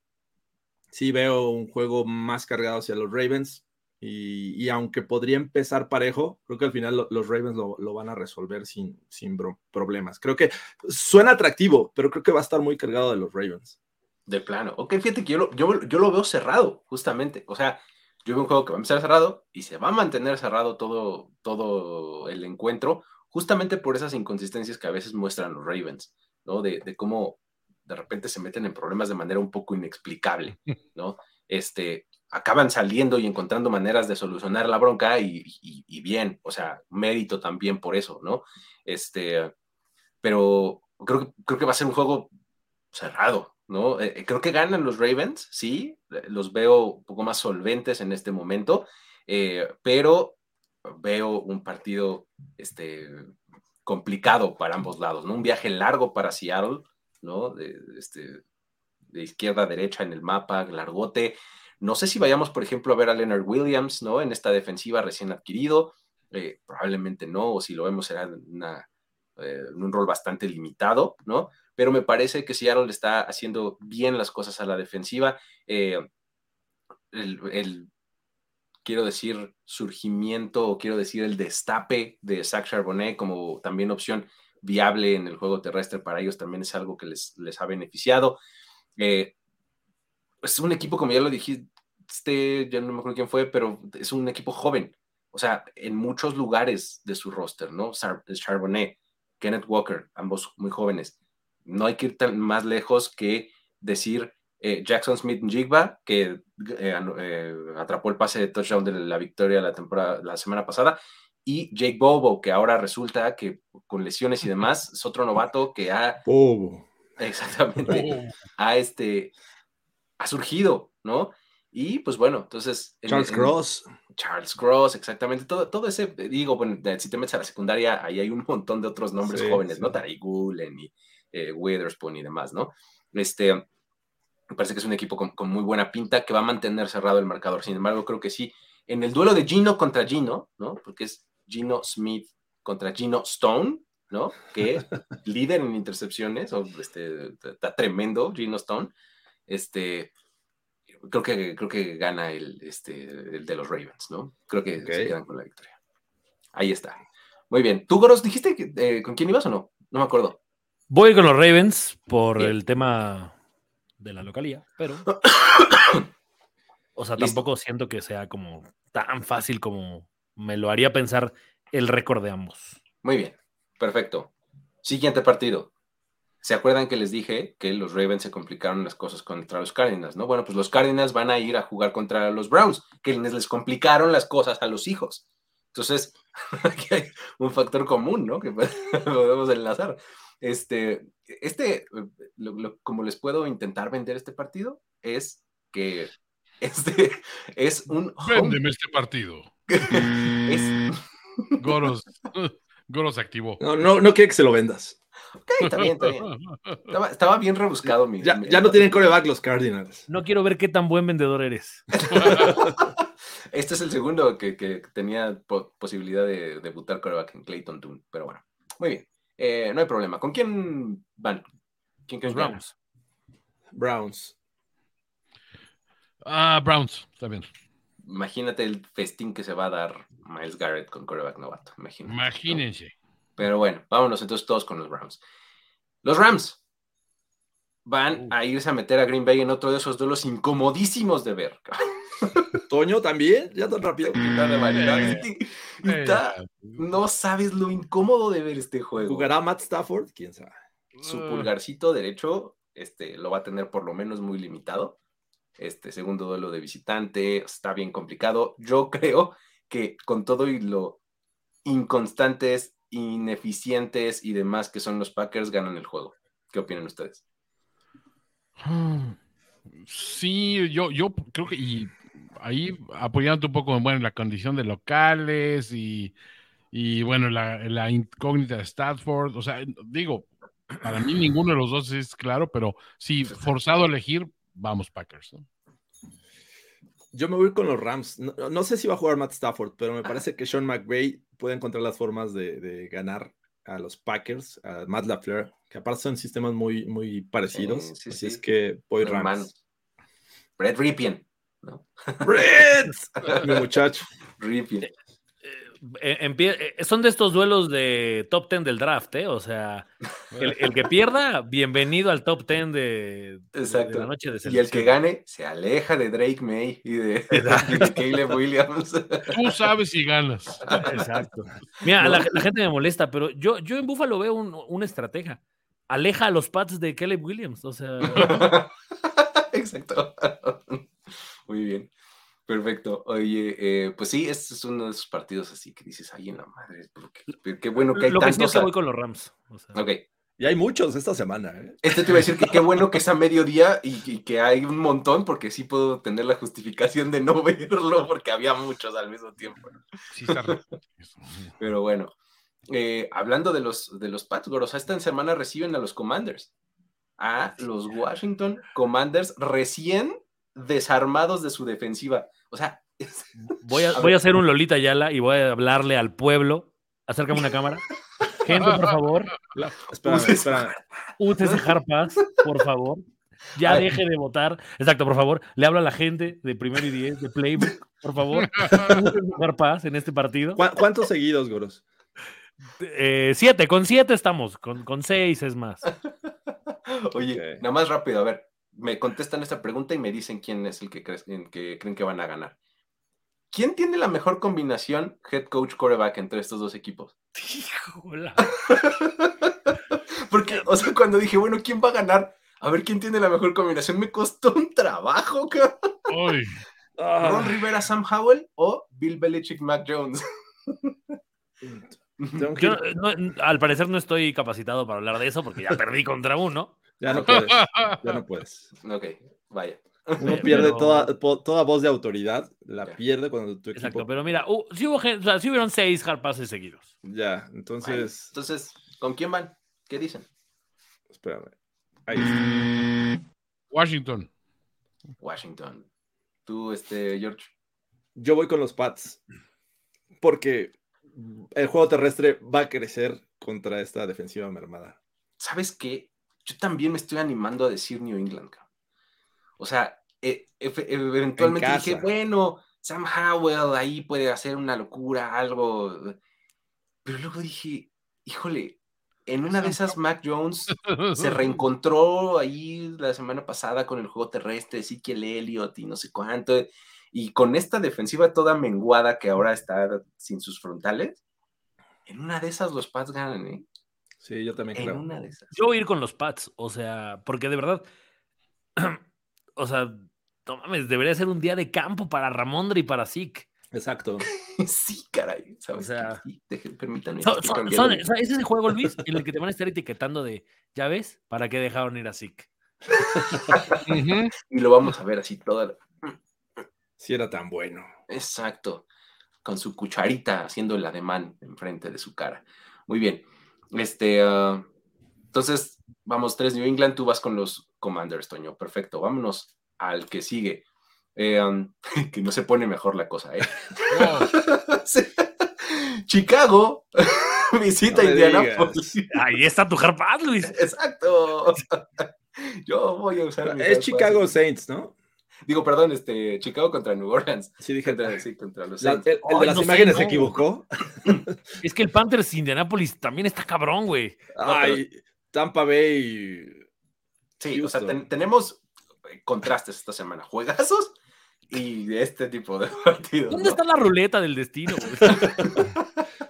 S4: sí veo un juego más cargado hacia los Ravens. Y, aunque podría empezar parejo, creo que al final los Ravens lo, van a resolver sin, sin problemas. Creo que suena atractivo, pero creo que va a estar muy cargado de los Ravens.
S1: De plano. Ok, fíjate que yo lo, yo, yo lo veo cerrado, justamente. O sea, yo veo un juego que va a empezar cerrado y se va a mantener cerrado todo, todo el encuentro, justamente por esas inconsistencias que a veces muestran los Ravens, ¿no? De, de cómo de repente se meten en problemas de manera un poco inexplicable, ¿no? Este, acaban saliendo y encontrando maneras de solucionar la bronca y, bien, o sea, mérito también por eso, ¿no? Este, pero creo, creo que va a ser un juego cerrado, Eh, eh, creo que ganan los Ravens, sí, los veo un poco más solventes en este momento, eh, pero veo un partido este, complicado para ambos lados, ¿no? Un viaje largo para Seattle, ¿no? De, este, de izquierda a derecha en el mapa, largote, no sé si vayamos, por ejemplo, a ver a Leonard Williams, ¿no? En esta defensiva recién adquirido. Eh, probablemente no, o si lo vemos será eh, un rol bastante limitado, ¿no? Pero me parece que Seattle está haciendo bien las cosas a la defensiva. Eh, el, quiero decir, surgimiento o quiero decir el destape de Zach Charbonnet como también opción viable en el juego terrestre para ellos también es algo que les, les ha beneficiado. es un equipo, como ya lo dijiste, ya no me acuerdo quién fue, pero es un equipo joven. O sea, en muchos lugares de su roster, ¿no? Charbonnet, Kenneth Walker, ambos muy jóvenes. No hay que ir tan más lejos que decir eh, Jackson Smith Jigba, que eh, eh, atrapó el pase de touchdown de la victoria la, temporada, la semana pasada, y Jake Bobo, que ahora resulta que con lesiones y demás es otro novato que ha.
S4: Bobo.
S1: Exactamente. Ha, este, ha surgido, ¿no? Y pues bueno, entonces.
S4: Charles Cross.
S1: Charles Cross, exactamente. Todo, todo ese, digo, bueno, si te metes a la secundaria, ahí hay un montón de otros nombres jóvenes, ¿no? Tari Gulen y eh, Witherspoon y demás, ¿no? Este, me parece que es un equipo con, muy buena pinta que va a mantener cerrado el marcador. Sin embargo, creo que sí. En el duelo de Gino contra Gino, ¿no? Porque es Gino Smith contra Gino Stone, ¿no? Que líder en intercepciones, o este, está tremendo Gino Stone. Este, creo que, creo que gana el, este, el de los Ravens, ¿no? Creo que se quedan con la victoria. Ahí está. Muy bien. ¿Tú, Goros, dijiste que, eh, con quién ibas o no? No me acuerdo.
S3: Voy con los Ravens por el tema de la localía, pero. o sea, tampoco siento que sea como tan fácil como me lo haría pensar el récord de ambos.
S1: Muy bien. Perfecto. Siguiente partido. ¿Se acuerdan que les dije que los Ravens se complicaron las cosas contra los Cardinals, no? Bueno, pues los Cardinals van a ir a jugar contra los Browns, que les complicaron las cosas a los hijos. Entonces, aquí hay un factor común, ¿no? Que podemos enlazar. Este, este, como les puedo intentar vender este partido, es que este es un.
S2: Véndeme este partido. es... Goros, Goros activó.
S4: No, no, no quiere que se lo vendas.
S1: Ok, está bien, está bien. Estaba, bien rebuscado mi.
S4: Ya, ya no tienen coreback los Cardinals.
S3: No quiero ver qué tan buen vendedor eres.
S1: este es el segundo que, tenía posibilidad de debutar coreback en Clayton Toon, pero bueno, muy bien. Eh, no hay problema. ¿Con quién van? ¿Quién
S2: los Browns?
S4: Browns.
S2: Ah, Browns, está bien.
S1: Imagínate el festín que se va a dar Miles Garrett con coreback novato.
S2: Imagínense.
S1: Pero bueno, vámonos entonces todos con los Rams. Los Rams van a irse a meter a Green Bay en otro de esos duelos incomodísimos de ver.
S4: Toño también, ya tan rápido.
S1: no sabes lo incómodo de ver este juego.
S4: ¿Jugará Matt Stafford? ¿Quién sabe?
S1: Su pulgarcito derecho este, lo va a tener por lo menos muy limitado. Este segundo duelo de visitante está bien complicado. Yo creo que con todo y lo inconstantes ineficientes y demás que son los Packers ganan el juego. ¿Qué opinan ustedes?
S2: Sí, yo, yo creo que y ahí apoyando un poco bueno, en la condición de locales y, bueno, la, incógnita de Stafford, o sea, digo, para mí ninguno de los dos es claro, pero sí, forzado a elegir, vamos Packers.
S4: Yo me voy con los Rams. No, sé si va a jugar Matt Stafford, pero me parece que Sean McVay puede encontrar las formas de, ganar a los Packers, a Matt LaFleur, que aparte son sistemas muy, muy parecidos.
S1: Sí, sí,
S4: así
S1: sí.
S4: es que voy Rams.
S1: Brett Ripien. ¿no?
S4: ¡Brett! Mi muchacho.
S1: Ripien.
S3: Eh, eh, son de estos duelos de top 10 del draft, ¿eh? O sea, el, el que pierda, bienvenido al top 10 de, la noche de
S1: Y el
S3: selección.
S1: que gane se aleja de Drake May y de, de Caleb Williams.
S2: Tú sabes si ganas.
S3: Exacto. Mira, la, la gente me molesta, pero yo, yo en Buffalo veo un, una estratega. Aleja a los Pats de Caleb Williams. O sea,
S1: Exacto. Muy bien. Perfecto. Oye, eh, pues sí, este es uno de esos partidos así que dices, ay, en la madre, porque, qué bueno que hay
S3: lo que sí es
S1: tantos.
S3: que voy con los Rams. O sea,
S1: Ok,
S4: Y hay muchos esta semana. ¿eh?
S1: este te iba a decir que qué bueno que es a mediodía y, y que hay un montón, porque sí puedo tener la justificación de no verlo, porque había muchos al mismo tiempo.
S2: Sí, está.
S1: Pero bueno, eh, hablando de los, de los Pats, Goros, esta semana reciben a los Commanders, a los Washington Commanders recién desarmados de su defensiva. O sea,
S3: voy, a,
S1: A
S3: voy a hacer un Lolita Yala y voy a hablarle al pueblo. Acércame una cámara. Gente, por favor,
S4: Espera,
S1: Uses-
S4: espera.
S3: úsese Harpas, por favor. Ya deje de votar. Exacto, por favor. Le hablo a la gente de primero y diez, de Playbook, por favor. Harpas en este partido.
S4: ¿Cuá- ¿Cuántos seguidos, Goros?
S3: Eh, siete, con siete estamos, con, con seis es más.
S1: Oye, nada más rápido, a ver, me contestan esta pregunta y me dicen quién es el que, en que creen que van a ganar. ¿Quién tiene la mejor combinación head coach quarterback entre estos dos equipos?
S3: Híjola.
S1: Porque, o sea, cuando dije, bueno, ¿quién va a ganar? A ver quién tiene la mejor combinación, me costó un trabajo, cabrón.
S4: Ah,
S1: Ron Rivera, Sam Howell o Bill Belichick, Mac Jones.
S3: Yo, no- al parecer no estoy capacitado para hablar de eso porque ya perdí contra uno.
S4: Ya no puedes. Ya no puedes.
S1: ok, vaya.
S4: Uno pierde
S3: Pero-
S4: toda, toda voz de autoridad, la pierde cuando tu
S3: Exacto,
S4: equipo.
S3: pero mira, uh, sí, hubo o sea, sí hubieron seis Harpases seguidos.
S4: Ya, entonces.
S1: entonces, ¿con quién van? ¿Qué dicen?
S4: Espérame. Ahí está.
S2: Washington.
S1: Washington. Tú, este, George.
S4: Yo voy con los Pats. Porque el juego terrestre va a crecer contra esta defensiva mermada.
S1: ¿Sabes qué? Yo también me estoy animando a decir New England. cabrón. O sea, e- eventualmente
S4: En
S1: dije, bueno, Sam Howell ahí puede hacer una locura, algo. Pero luego dije, híjole, en una de esas Mac Jones se reencontró ahí la semana pasada con el juego terrestre, Ezekiel Elliott y no sé cuánto. Y con esta defensiva toda menguada que ahora está sin sus frontales, en una de esas los Pats ganan, ¿eh?
S4: Sí, yo también
S1: En
S4: creo.
S1: una de esas.
S3: Yo voy a ir con los Pats, o sea, porque de verdad, o sea, no mames, debería ser un día de campo para Ramondre y para Zeke.
S4: Exacto.
S1: Sí, caray. ¿Sabes
S3: O sea?
S1: Sí, deje- permítanme.
S3: Son-
S1: estoy
S3: son-
S1: cambiando
S3: son-
S1: mi-
S3: o sea, es ese juego, Luis, en el que te van a estar etiquetando de, ¿ya ves? ¿Para qué dejaron ir a Zeke?
S1: Y lo vamos a ver así todo.
S4: Si era tan bueno.
S1: Exacto. Con su cucharita haciendo el ademán enfrente de su cara. Muy bien. Este, ah, entonces, vamos, tres New England, tú vas con los Commanders, Toño. Perfecto. Vámonos al que sigue. Eh, um, que no se pone mejor la cosa, ¿eh? Chicago visita
S4: No
S1: Indianapolis.
S3: Ahí está tu Harpaz, Luis.
S1: Exacto. Yo voy a usar. mi
S4: Es Chicago. Saints, ¿no?
S1: Digo, perdón, este, Chicago contra New Orleans.
S4: Sí, dije.
S1: Contra, sí, contra los
S4: La-
S1: Saints.
S4: el, el de las
S3: no sé,
S4: imágenes se equivocó.
S3: Es que el Panthers Indianapolis también está cabrón, güey.
S4: Ay, Tampa Bay.
S1: Sí, o sea, ten- tenemos eh, contrastes esta semana. Juegazos y este tipo de partidos.
S3: ¿Dónde
S1: ¿no?
S3: está la ruleta del destino? güey?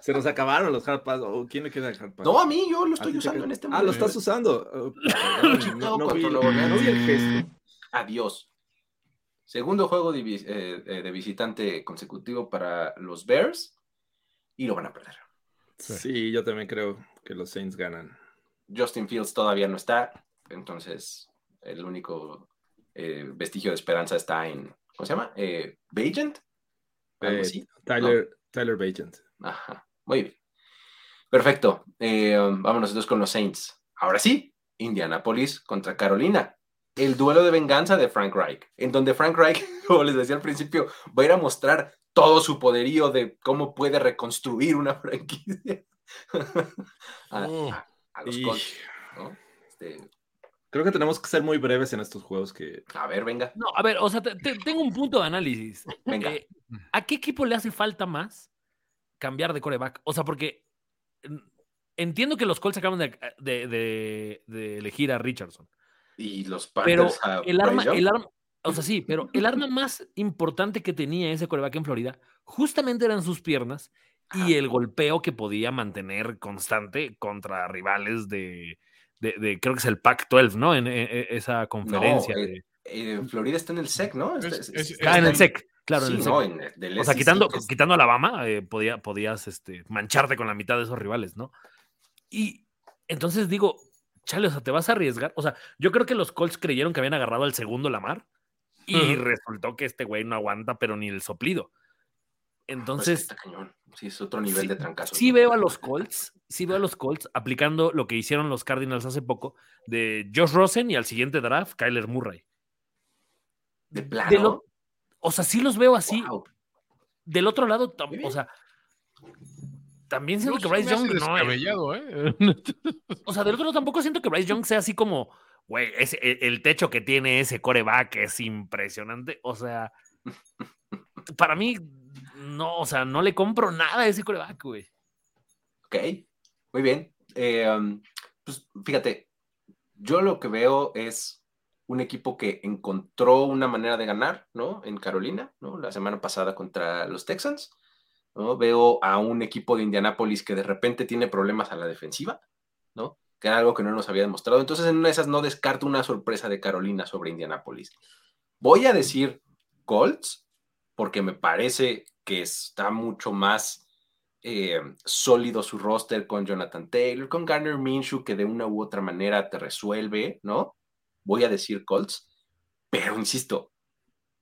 S4: Se nos acabaron los hard pass. ¿O ¿Quién le queda el hard pass?
S1: No, a mí yo lo
S4: ¿A
S1: estoy usando en este
S4: Ah,
S1: momento.
S4: lo estás usando. Oh, no, no vi,
S1: contra Nuevo Orleans.
S4: no vi el gesto.
S1: Adiós. Segundo juego de, eh, eh, de visitante consecutivo para los Bears y lo van a perder.
S2: Sí.
S4: Sí, yo también creo que los Saints ganan.
S1: Justin Fields todavía no está, entonces el único eh, vestigio de esperanza está en, ¿cómo se llama? Eh, Bagent. Algo
S4: Eh,
S1: así.
S4: Tyler, Tyler Bagent.
S1: Ajá, muy bien. Perfecto. Vámonos entonces con los Saints. Ahora sí, Indianapolis contra Carolina. El duelo de venganza de Frank Reich, en donde Frank Reich, como les decía al principio, va a ir a mostrar todo su poderío de cómo puede reconstruir una franquicia. a, a- a los
S4: Y-
S1: Colts, ¿no? Este,
S4: Creo que tenemos que ser muy breves en estos juegos que
S1: a ver, venga,
S3: No, a ver, o sea, te- te- tengo un punto de análisis.
S1: venga.
S3: Eh, ¿A qué equipo le hace falta más cambiar de coreback? O sea, porque mm, entiendo que los Colts acaban de, de- de- de elegir a Richardson.
S1: Y los
S3: Pero
S1: Panthers a
S3: el arma, el arma, o sea, sí, pero el arma más importante que tenía ese coreback en Florida justamente eran sus piernas y
S1: Ajá.
S3: el golpeo que podía mantener constante contra rivales de, de- de- creo que es el Pac-12, ¿no? En, en- en esa conferencia.
S1: eh,
S3: de-
S1: Eh, Florida está en el SEC, ¿no?
S2: Es-
S1: Está-
S2: es-
S1: está
S3: ah, en el SEC, claro,
S1: sí,
S3: en el SEC.
S1: no, en el-
S3: O sea, quitando,
S1: es-
S3: quitando a Alabama, eh, podía, podías este, mancharte con la mitad de esos rivales, ¿no? Y entonces digo, chale, o sea, te vas a arriesgar. O sea, yo creo que los Colts creyeron que habían agarrado al segundo Lamar y resultó que este güey no aguanta, pero ni el soplido.
S1: no, es que
S3: Entonces,
S1: cañón. Sí, es otro nivel
S3: sí,
S1: de trancazo.
S3: sí veo a los Colts, sí veo a los Colts aplicando lo que hicieron los Cardinals hace poco de Josh Rosen y al siguiente draft, Kyler Murray.
S1: De
S3: De
S1: plano.
S3: lo- o sea, sí los veo así.
S1: Wow.
S3: Del otro lado, o sea, también
S2: No
S3: siento que Bryce Young no es-
S2: ¿eh?
S3: O sea, del otro lado tampoco siento que Bryce Young sea así como, güey, ese- el, el techo que tiene ese coreback es impresionante. O sea, para mí, no, o sea, no le compro nada a ese coreback, güey.
S1: Ok, muy bien. Eh, um, pues fíjate, yo lo que veo es un equipo que encontró una manera de ganar, ¿no? En Carolina, ¿no? La semana pasada contra los Texans, ¿no? Veo a un equipo de Indianápolis que de repente tiene problemas a la defensiva, ¿no? Que era algo que no nos había demostrado. Entonces, en una de esas no descarto una sorpresa de Carolina sobre Indianápolis. Voy a decir Colts, porque me parece que está mucho más eh, sólido su roster con Jonathan Taylor, con Garner Minshew, que de una u otra manera te resuelve, ¿no? Voy a decir Colts, pero insisto,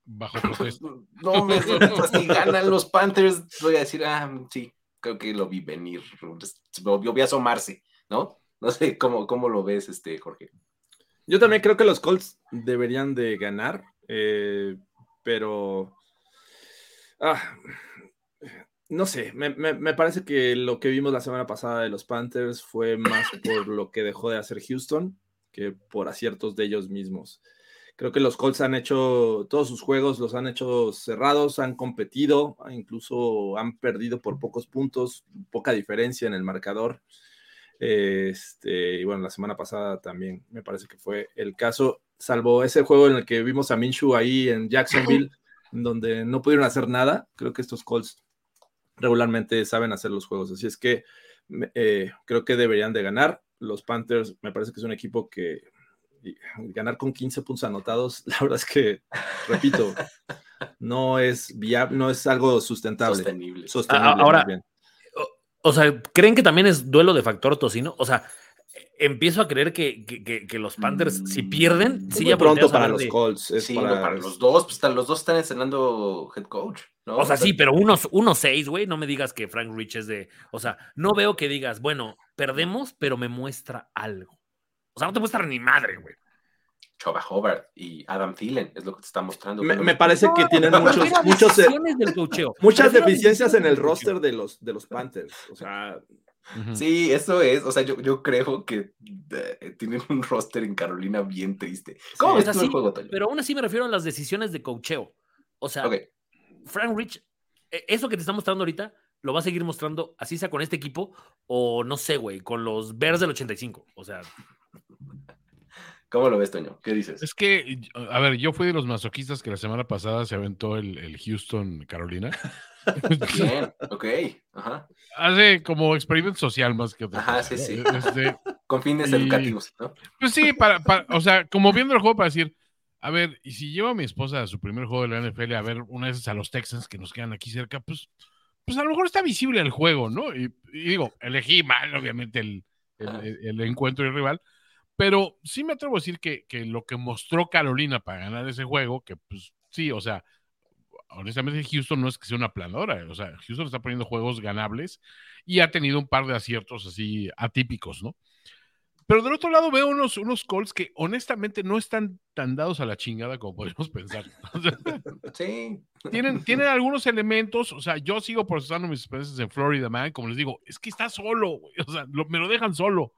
S2: Bajo protesta.
S1: no me si ganan los Panthers, voy a decir, ah, sí, creo que lo vi venir, lo vi asomarse, ¿no? No sé cómo, cómo lo ves, este, Jorge.
S4: Yo también creo que los Colts deberían de ganar, eh, pero ah, no sé, me, me- me parece que lo que vimos la semana pasada de los Panthers fue más por lo que dejó de hacer Houston que por aciertos de ellos mismos. Creo que los Colts han hecho todos sus juegos, los han hecho cerrados, han competido, incluso han perdido por pocos puntos, poca diferencia en el marcador. Este, y bueno, la semana pasada también me parece que fue el caso, salvo ese juego en el que vimos a Minshew ahí en Jacksonville, donde no pudieron hacer nada. Creo que estos Colts regularmente saben hacer los juegos, así es que eh, creo que deberían de ganar. Los Panthers me parece que es un equipo que y ganar con 15 puntos anotados, la verdad es que, repito, no es viable, no es algo sustentable.
S1: Sostenible.
S4: Sostenible,
S3: Ah, ahora-
S4: más bien.
S3: O sea, ¿creen que también es duelo de factor tocino? O sea, empiezo a creer que, que- que- que los Panthers, si pierden,
S4: Es
S3: sí ya
S4: pronto para los
S3: de-
S4: Colts. Es
S1: Sí,
S4: para,
S1: no, para los dos, pues están- los dos están estrenando head coach, ¿no?
S3: O sea, sí, pero unos, unos seis, güey. No me digas que Frank Rich es de. O sea, no veo que digas, bueno, perdemos, pero me muestra algo. O sea, no te muestra ni madre, güey.
S1: Choba Hobart y Adam Thielen es lo que te está mostrando.
S4: Me, parece que tienen muchos, eh,
S3: del
S4: muchas deficiencias en el roster de los, de los Panthers. O sea.
S1: Sí, eso es. O sea, yo, yo creo que eh, tienen un roster en Carolina bien triste. ¿Cómo
S3: O
S1: ves
S3: sea,
S1: tú el
S3: sí,
S1: juego, Toño?
S3: Pero aún así me refiero a las decisiones de coacheo. O sea, Frank Rich, eh, eso que te está mostrando ahorita, lo va a seguir mostrando, así sea con este equipo, o no sé, güey, con los Bears del 85. O sea,
S1: ¿cómo lo ves, Toño? ¿Qué dices?
S2: Es que, a ver, yo fui de los masoquistas que la semana pasada se aventó el, el Houston, Carolina.
S1: Bien, ok. Ajá.
S2: Hace como experimento social más que otra
S1: Ajá,
S2: cosa,
S1: sí, sí.
S2: Este,
S1: Con fines
S2: Y-
S1: educativos, ¿no?
S2: Pues sí, para, para- o sea, como viendo el juego para decir, a ver, y si lleva a mi esposa a su primer juego de la NFL a ver una vez a los Texans que nos quedan aquí cerca, pues, pues a lo mejor está visible el juego, ¿no? Y, y digo, elegí mal, obviamente, el- el encuentro y el rival, pero sí me atrevo a decir que, que lo que mostró Carolina para ganar ese juego, que pues sí, o sea, honestamente Houston no es que sea una planadora, o sea, Houston está poniendo juegos ganables y ha tenido un par de aciertos así atípicos, ¿no? Pero del otro lado veo unos, unos Colts que honestamente no están tan dados a la chingada como podemos pensar.
S1: sí.
S2: Tienen, tienen algunos elementos, o sea, yo sigo procesando mis experiencias en Florida, man, como les digo, es que está solo, o sea, me lo dejan solo.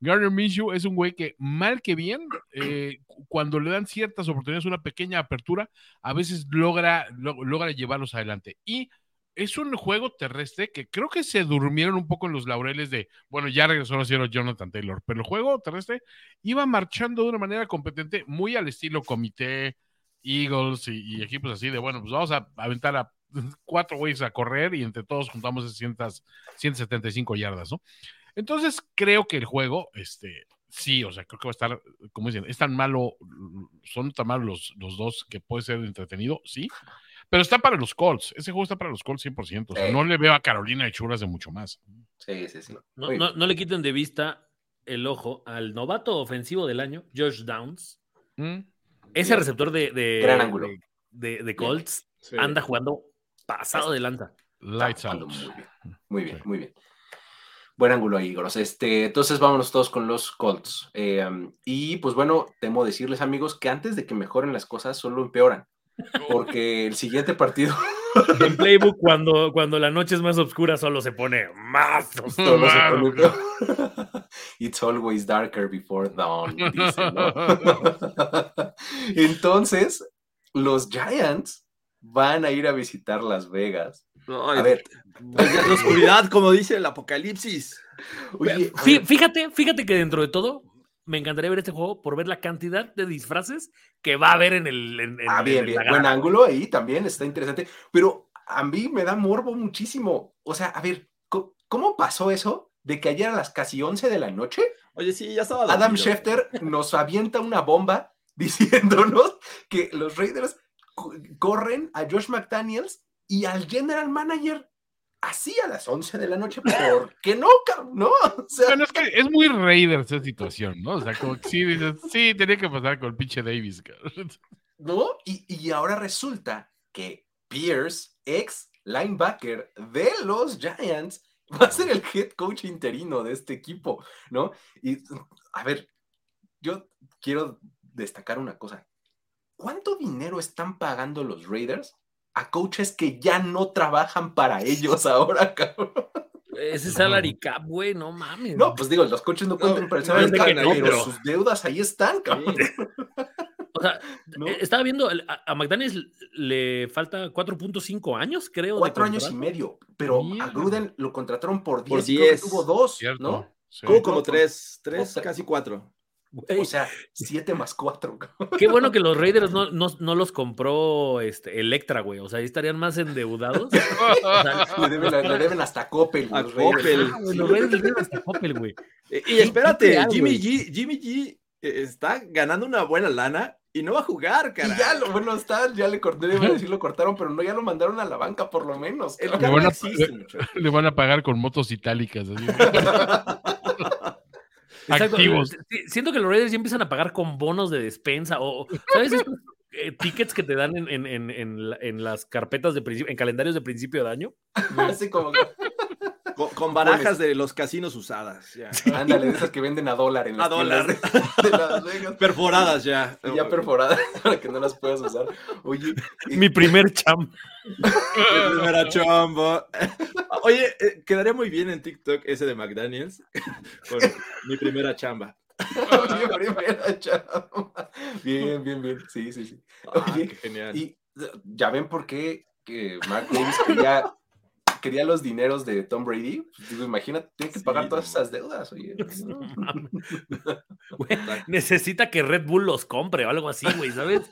S2: Gardner Minshew es un güey que, mal que bien, eh, cuando le dan ciertas oportunidades, una pequeña apertura, a veces logra, logra llevarlos adelante. Y es un juego terrestre que creo que se durmieron un poco en los laureles de, bueno, ya regresó a ser Jonathan Taylor, pero el juego terrestre iba marchando de una manera competente, muy al estilo comité, Eagles y, equipos así de, bueno, pues vamos a aventar a cuatro güeyes a correr y entre todos juntamos 175 yardas, ¿no? Entonces creo que el juego, este, sí, o sea, creo que va a estar, como dicen, es tan malo, son tan malos los, los dos que puede ser entretenido, sí, pero está para los Colts. Ese juego está para los Colts 100%. O sea, no le veo a Carolina hechuras de mucho más.
S1: Sí, sí, sí.
S3: No, le quiten de vista el ojo al novato ofensivo del año, Josh Downs. Mm. Ese receptor de, de, de, Colts anda jugando pasado de lanza.
S2: Lights out.
S1: Muy bien, muy bien, Buen ángulo ahí, Gros. Este, entonces vámonos todos con los Colts. Eh, y pues bueno, temo decirles, amigos, que antes de que mejoren las cosas, solo empeoran. Porque el siguiente partido.
S3: En Playbook, cuando, cuando la noche es más oscura, solo se pone más oscuro.
S1: It's always darker before dawn. Entonces, los Giants van a ir a visitar Las Vegas. A ver.
S4: La oscuridad, como dice el apocalipsis.
S3: fíjate, fíjate que dentro de todo, me encantaría ver este juego por ver la cantidad de disfraces que va a haber en el.
S1: ah, bien, bien. Buen ángulo ahí también, está interesante. Pero a mí me da morbo muchísimo. O sea, a ver, ¿cómo pasó eso de que ayer a las casi 11 de la noche?
S4: Oye, sí, ya estaba.
S1: Adam Schefter nos avienta una bomba diciéndonos que los Raiders corren a Josh McDaniels y al general manager así a las 11 de la noche, ¿por qué no, ¿No?
S2: O sea, bueno, es que es muy Raiders esa situación, ¿no? O sea, como que sí dices, sí, tenía que pasar con el pinche Davis,
S1: ¿No? Y, y ahora resulta que Pierce, ex linebacker de los Giants, va a ser el head coach interino de este equipo, ¿no? Y, a ver, yo quiero destacar una cosa. ¿Cuánto dinero están pagando los Raiders a coaches que ya no trabajan para ellos ahora, cabrón.
S3: Ese salary cap, güey, no mames.
S1: No, pues digo, los coaches no cuentan para el salary cap, pero, sus deudas ahí están, cabrón.
S3: O sea, eh, estaba viendo, a McDaniels le falta 4.5 años, creo.
S1: Cuatro años y medio, pero a Gruden lo contrataron por 10, por 10. tuvo dos, ¿no?
S4: Como tres, tres, casi cuatro.
S1: O sea, 7 más 4.
S3: Qué bueno que los Raiders no, no, los compró este, Electra, güey. O sea, ahí estarían más endeudados.
S1: le, deben, hasta Coppel.
S3: A los Coppel. Ah, los Raiders le deben hasta Coppel, güey.
S4: Eh, y, espérate, Jimmy G, Jimmy G eh, está ganando una buena lana y no va a jugar, cara.
S1: Ya lo bueno está, ya le corté, iba decir lo cortaron, pero no, ya lo mandaron a la banca por lo menos.
S2: le, van a, le, van a, pagar con motos itálicas. Así. activos.
S3: Siento que los Raiders ya empiezan a pagar con bonos de despensa o, ¿sabes? Estos eh, tickets que te dan en, en, en, en, las carpetas de principio, en calendarios de principio de año.
S1: Así como
S4: con, barajas de los casinos usadas. Ya.
S1: Ándale, de esas que venden a dólar en
S4: las a dólar. De, Las Vegas. Perforadas ya.
S1: Ya perforadas para que no las puedas usar. Oye.
S3: Mi primer chamba.
S4: Mi primera chamba. Oye, eh, quedaría muy bien en TikTok ese de McDaniels. Con mi primera chamba.
S1: mi primera chamba. Bien, bien, bien. Sí, sí, sí.
S4: Ah, Oye, qué genial.
S1: Y ya ven por qué que Mark Davis quería quería los dineros de Tom Brady, pues, digo, imagínate, tiene que pagar todas esas deudas. Oye.
S3: necesita que Red Bull los compre o algo así, güey, ¿sabes?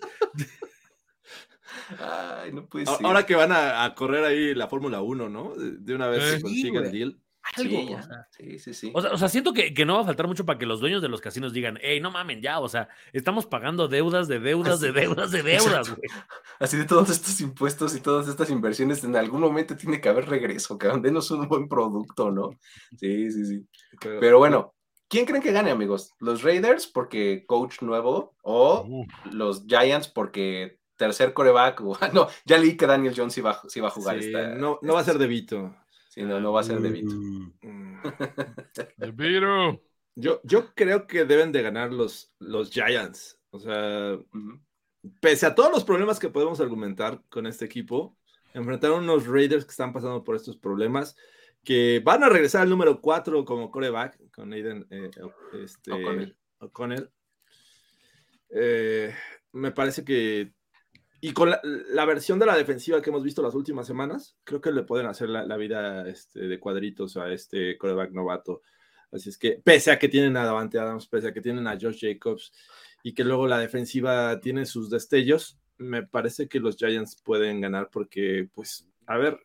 S1: Ay, no puede ser.
S4: Ahora que van a, correr ahí la Fórmula 1, ¿no? De una vez se consigue el deal.
S1: Sí, sí, sí,
S3: O sea, siento que, que, no va a faltar mucho para que los dueños de los casinos digan, hey, no mamen ya, o sea, estamos pagando deudas de deudas de deudas de deudas, güey.
S1: Así de todos estos impuestos y todas estas inversiones, en algún momento tiene que haber regreso, que denos un buen producto, ¿no? Sí, sí, sí. Pero, bueno, ¿quién creen que gane, amigos? ¿Los Raiders porque coach nuevo o los Giants porque tercer coreback? no, ya leí que Daniel Jones iba, a jugar esta,
S4: No, no va a ser de Vito.
S1: Sí, no, no va a ser de Vito.
S2: De Vito.
S4: Yo, yo creo que deben de ganar los, los Giants. O sea, pese a todos los problemas que podemos argumentar con este equipo, enfrentaron unos Raiders que están pasando por estos problemas, que van a regresar al número 4 como coreback con Aiden eh, este, O'Connell. Eh, me parece que y con la, versión de la defensiva que hemos visto las últimas semanas, creo que le pueden hacer la, vida este, de cuadritos a este coreback novato. Así es que, pese a que tienen a Davante Adams, pese a que tienen a Josh Jacobs y que luego la defensiva tiene sus destellos, me parece que los Giants pueden ganar porque, pues, a ver,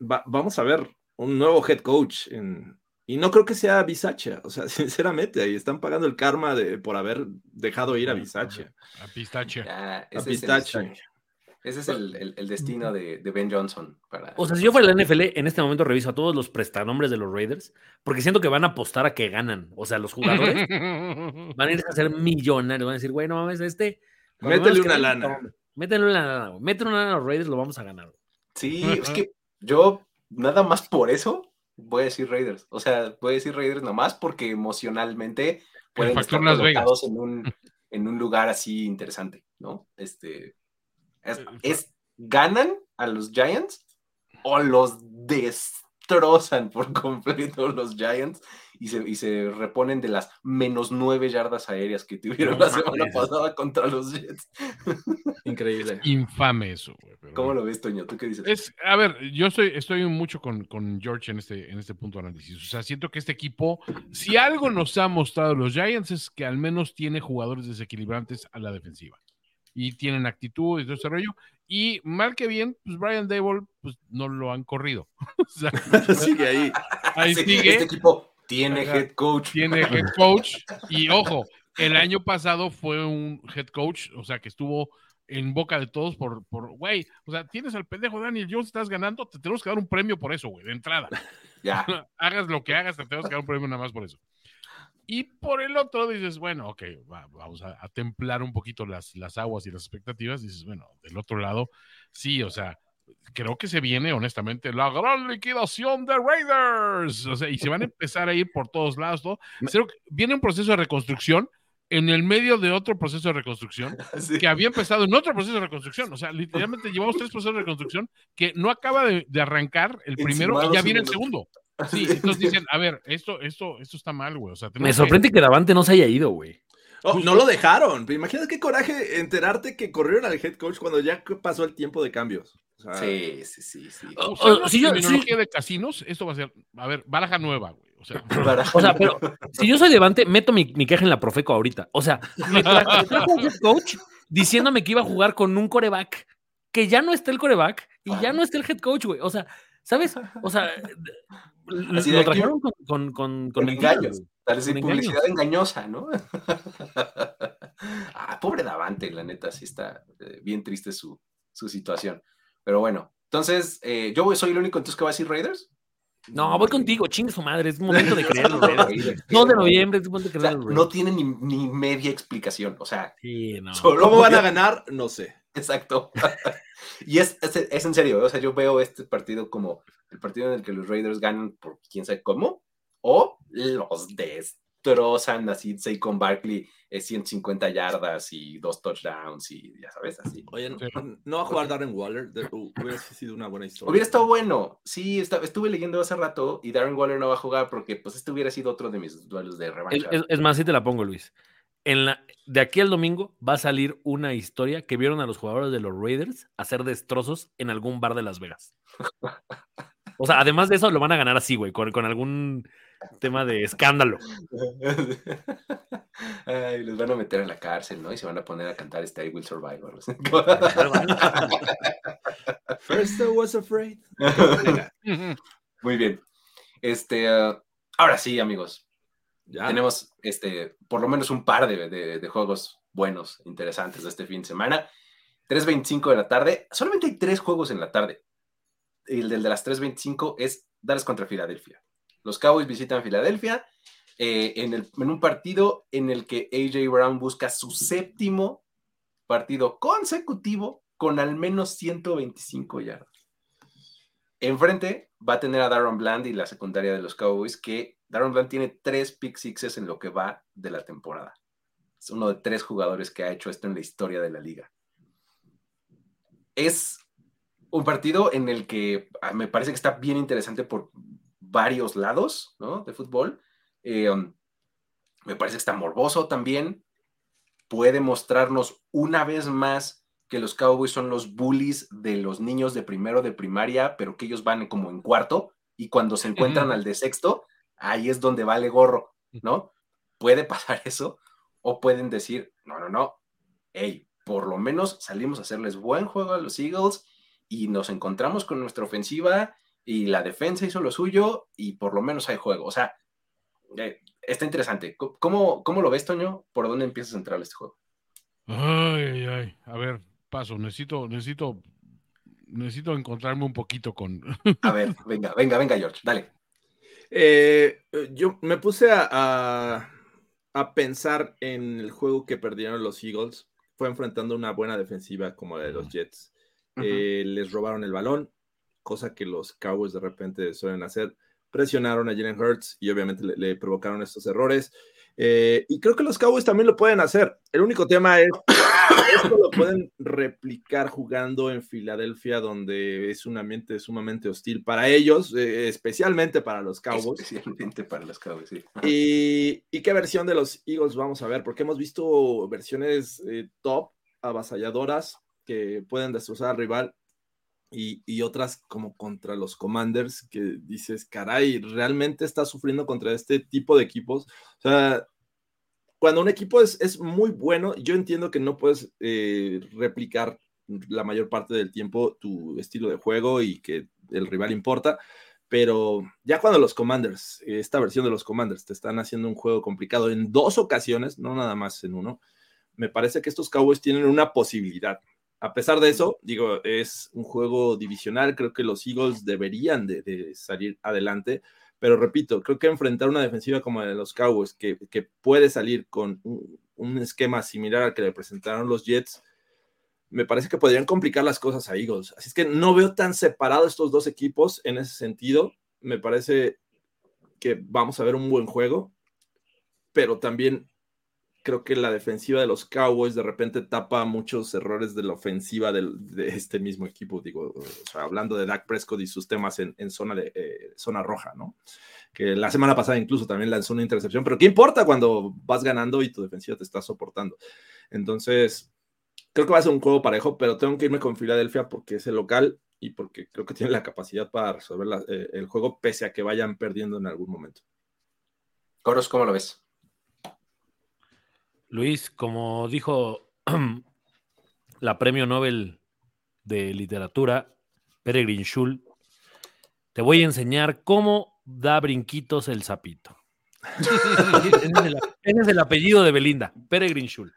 S4: vamos a ver un nuevo head coach en, y no creo que sea Bisacha, o sea, sinceramente, ahí están pagando el karma de, por haber dejado ir a Bisacha.
S2: A Pistache.
S1: a Pistache. Ese es el, destino de, Ben Johnson. Para
S3: o sea, si yo fuera la NFL, en este momento reviso a todos los prestanombres de los Raiders, porque siento que van a apostar a que ganan. O sea, los jugadores van a ir a ser millonarios. Van a decir, güey, no mames, este.
S4: Métele una lana.
S3: Métele una lana, Métele una lana a los Raiders, lo vamos a ganar.
S1: Sí, es que yo, nada más por eso, voy a decir Raiders. O sea, voy a decir Raiders nomás porque emocionalmente pueden estar colocados en un, en un lugar así interesante, ¿no? Este, es, ganan a los Giants o los destrozan por completo los Giants y se, y se reponen de las menos nueve yardas aéreas que tuvieron la semana pasada contra los Jets.
S4: Increíble.
S2: Infame eso.
S1: ¿Cómo lo ves, Toño? ¿Tú qué dices?
S2: Es, a ver, yo estoy, estoy mucho con, con, George en este, en este punto de análisis. O sea, siento que este equipo, si algo nos ha mostrado los Giants es que al menos tiene jugadores desequilibrantes a la defensiva. Y tienen actitud y todo ese rollo. Y mal que bien, pues Brian Dable, pues no lo han corrido. o sea,
S4: sigue ahí.
S2: Ahí sigue.
S1: Este equipo tiene head coach.
S2: Tiene head coach. Y ojo, el año pasado fue un head coach, o sea, que estuvo en boca de todos por, por, güey, o sea, tienes al pendejo Daniel Jones, estás ganando, te tenemos que dar un premio por eso, güey, de entrada.
S1: Ya.
S2: hagas lo que hagas, te tenemos que dar un premio nada más por eso. Y por el otro dices, bueno, ok, vamos a, templar un poquito las, las aguas y las expectativas. Dices, bueno, del otro lado, sí, o sea, creo que se viene, honestamente, la gran liquidación de Raiders. O sea, y se van a empezar a ir por todos lados. Todo. viene un proceso de reconstrucción en el medio de otro proceso de reconstrucción que había empezado en otro proceso de reconstrucción. O sea, literalmente llevamos tres procesos de reconstrucción que no acaba de, arrancar el primero y ya viene el segundo. Sí, entonces dicen, a ver, esto, esto, esto está mal, güey. O sea,
S3: Me sorprende que... Davante no se haya ido, güey.
S4: Oh, no lo dejaron. Imagínate qué coraje enterarte que corrieron al head coach cuando ya pasó el tiempo de cambios.
S1: sí, sí, sí, sí.
S2: O, sea, si yo, de casinos, esto va a ser, a ver, baraja nueva, güey. O sea,
S3: o sea, pero si yo soy Devante, meto mi, mi, queja en la Profeco ahorita. O sea, me trajo un head coach diciéndome que iba a jugar con un coreback, que ya no está el coreback y ya no está el head coach, güey. O sea, ¿sabes? O sea, lo trajeron con, con, con, con
S1: engaños. Tal vez publicidad engañosa, ¿no? ah, pobre Davante, la neta, sí está eh, bien triste su, su, situación. Pero bueno, entonces, eh, yo soy el único entonces que va a decir Raiders.
S3: No, voy contigo, chingue su madre, es momento de creerlo. 2 de noviembre es momento de creerlo.
S1: no tiene ni, ni, media explicación, o sea,
S3: sí, no.
S4: ¿cómo van a ganar? No sé.
S1: Exacto. y es, es, es, en serio, o sea, yo veo este partido como el partido en el que los Raiders ganan por quién sabe cómo, o los destrozan así, con Barkley, 150 yardas y dos touchdowns y ya sabes, así.
S4: Oye, no, va a jugar Darren Waller, hubiera sido una buena historia.
S1: Hubiera estado bueno, sí, estuve leyendo hace rato y Darren Waller no va a jugar porque pues este hubiera sido otro de mis duelos de revancha.
S3: Es, más, si te la pongo, Luis. En la, de aquí al domingo va a salir una historia que vieron a los jugadores de los Raiders hacer destrozos en algún bar de Las Vegas. O sea, además de eso, lo van a ganar así, güey, con, con algún tema de escándalo.
S1: Ay, les van a meter en la cárcel, ¿no? Y se van a poner a cantar Stay Will Survive.
S4: First I was afraid.
S1: Muy bien. Este, uh, ahora sí, amigos. Tenemos este, por lo menos un par de, juegos buenos, interesantes de este fin de semana. 3.25 de la tarde. Solamente hay tres juegos en la tarde el del de las 3.25 es Dallas contra Filadelfia. Los Cowboys visitan Filadelfia eh, en, en un partido en el que AJ Brown busca su séptimo partido consecutivo con al menos 125 yardas. Enfrente va a tener a Darren Bland y la secundaria de los Cowboys, que Darren Bland tiene tres pick sixes en lo que va de la temporada. Es uno de tres jugadores que ha hecho esto en la historia de la liga. Es un partido en el que ah, me parece que está bien interesante por varios lados ¿no? de fútbol. Eh, um, me parece que está morboso también. Puede mostrarnos una vez más que los Cowboys son los bullies de los niños de primero de primaria, pero que ellos van como en cuarto y cuando se encuentran al de sexto, ahí es donde vale gorro, ¿no? Puede pasar eso o pueden decir, no, no, no, hey, por lo menos salimos a hacerles buen juego a los Eagles y nos encontramos con nuestra ofensiva y la defensa hizo lo suyo y por lo menos hay juego. O sea, eh, está interesante. ¿Cómo, ¿Cómo, lo ves, Toño? ¿Por dónde empiezas a entrar este juego?
S2: Ay, ay. A ver, paso. Necesito, necesito, necesito encontrarme un poquito con.
S1: a ver, venga, venga, venga, George, dale.
S4: Eh, yo me puse a, a, pensar en el juego que perdieron los Eagles. Fue enfrentando una buena defensiva como la de los Jets. Eh, les robaron el balón, cosa que los Cowboys de repente suelen hacer presionaron a Jalen Hurts y obviamente le, provocaron estos errores. Eh, y creo que los Cowboys también lo pueden hacer. El único tema es, esto pueden replicar jugando en Filadelfia, donde es un ambiente sumamente hostil para ellos, eh, especialmente para los Cowboys.
S1: Especialmente para los Cowboys, sí.
S4: Y, y, qué versión de los Eagles vamos a ver? Porque hemos visto versiones eh, top, avasalladoras, que pueden destrozar al rival y, otras como contra los Commanders, que dices, caray, realmente está sufriendo contra este tipo de equipos. O sea, cuando un equipo es, muy bueno, yo entiendo que no puedes eh, replicar la mayor parte del tiempo tu estilo de juego y que el rival importa, pero ya cuando los Commanders, esta versión de los Commanders, te están haciendo un juego complicado en dos ocasiones, no nada más en uno, me parece que estos Cowboys tienen una posibilidad. A pesar de eso, digo, es un juego divisional, creo que los Eagles deberían de, salir adelante, pero repito, creo que enfrentar una defensiva como la de los Cowboys, que, puede salir con un, esquema similar al que le presentaron los Jets, me parece que podrían complicar las cosas a Eagles. Así es que no veo tan separados estos dos equipos en ese sentido. Me parece que vamos a ver un buen juego, pero también creo que la defensiva de los Cowboys de repente tapa muchos errores de la ofensiva de este mismo equipo, digo, hablando de Dak Prescott y sus temas en, zona, de, eh, zona roja, ¿no? Que la semana pasada incluso también lanzó una intercepción, pero ¿qué importa cuando vas ganando y tu defensiva te está soportando? Entonces, creo que va a ser un juego parejo, pero tengo que irme con Filadelfia porque es el local y porque creo que tiene la capacidad para resolver eh, el juego pese a que vayan perdiendo en algún momento.
S1: Coros, ¿cómo lo ves?
S3: Luis, como dijo la premio Nobel de literatura, Peregrin Schul, te voy a enseñar cómo da brinquitos el sapito. ese, es el, apellido de Belinda, Peregrin Schul.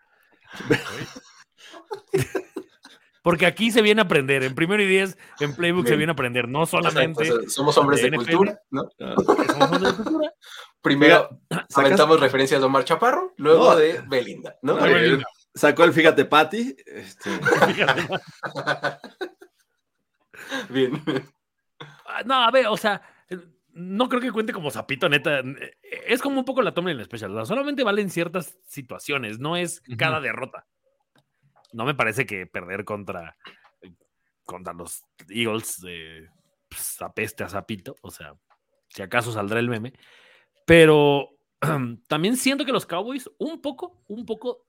S3: Porque aquí se viene a aprender, en primero y diez, en Playbook se viene a aprender, no solamente.
S1: somos hombres de, cultura, ¿no? Somos hombres de cultura. Primero aventamos referencias a Omar Chaparro, luego de Belinda, ¿no?
S4: Sacó el Fíjate Patty. Este...
S1: Bien.
S3: Ah, no, a ver, o sea, no creo que cuente como sapito, neta. Es como un poco la toma en la especial. solamente valen ciertas situaciones, no es cada derrota. No me parece que perder contra, contra los Eagles apeste a sapito, o sea, si acaso saldrá el meme. Pero también siento que los Cowboys, un poco, un poco,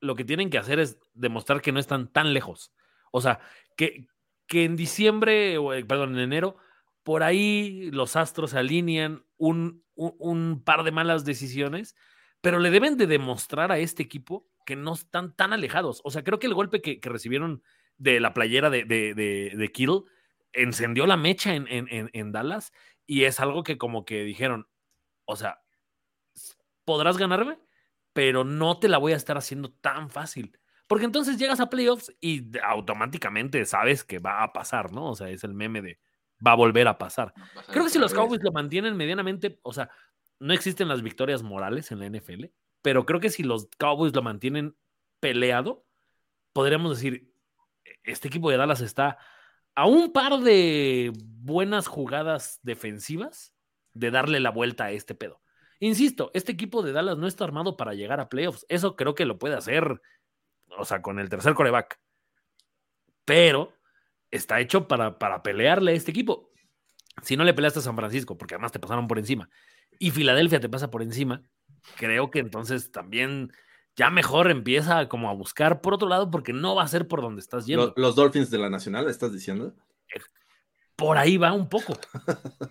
S3: lo que tienen que hacer es demostrar que no están tan lejos. O sea, que, que en diciembre, o, eh, perdón, en enero, por ahí los astros se alinean un, un, par de malas decisiones, pero le deben de demostrar a este equipo que no están tan alejados. O sea, creo que el golpe que, recibieron de la playera de, de, de, Kittle encendió la mecha en, en, en Dallas y es algo que como que dijeron, o sea, podrás ganarme, pero no te la voy a estar haciendo tan fácil. Porque entonces llegas a playoffs y automáticamente sabes que va a pasar, ¿no? O sea, es el meme de va a volver a pasar. Creo que si los Cowboys lo mantienen medianamente, o sea, no existen las victorias morales en la NFL, pero creo que si los Cowboys lo mantienen peleado, podríamos decir, este equipo de Dallas está a un par de buenas jugadas defensivas de darle la vuelta a este pedo. Insisto, este equipo de Dallas no está armado para llegar a playoffs. Eso creo que lo puede hacer, o sea, con el tercer coreback. Pero está hecho para, para pelearle a este equipo. Si no le peleaste a San Francisco, porque además te pasaron por encima, y Filadelfia te pasa por encima, creo que entonces también ya mejor empieza como a buscar por otro lado, porque no va a ser por donde estás yendo.
S4: Los, los Dolphins de la Nacional, ¿estás diciendo?
S3: Por ahí va un poco.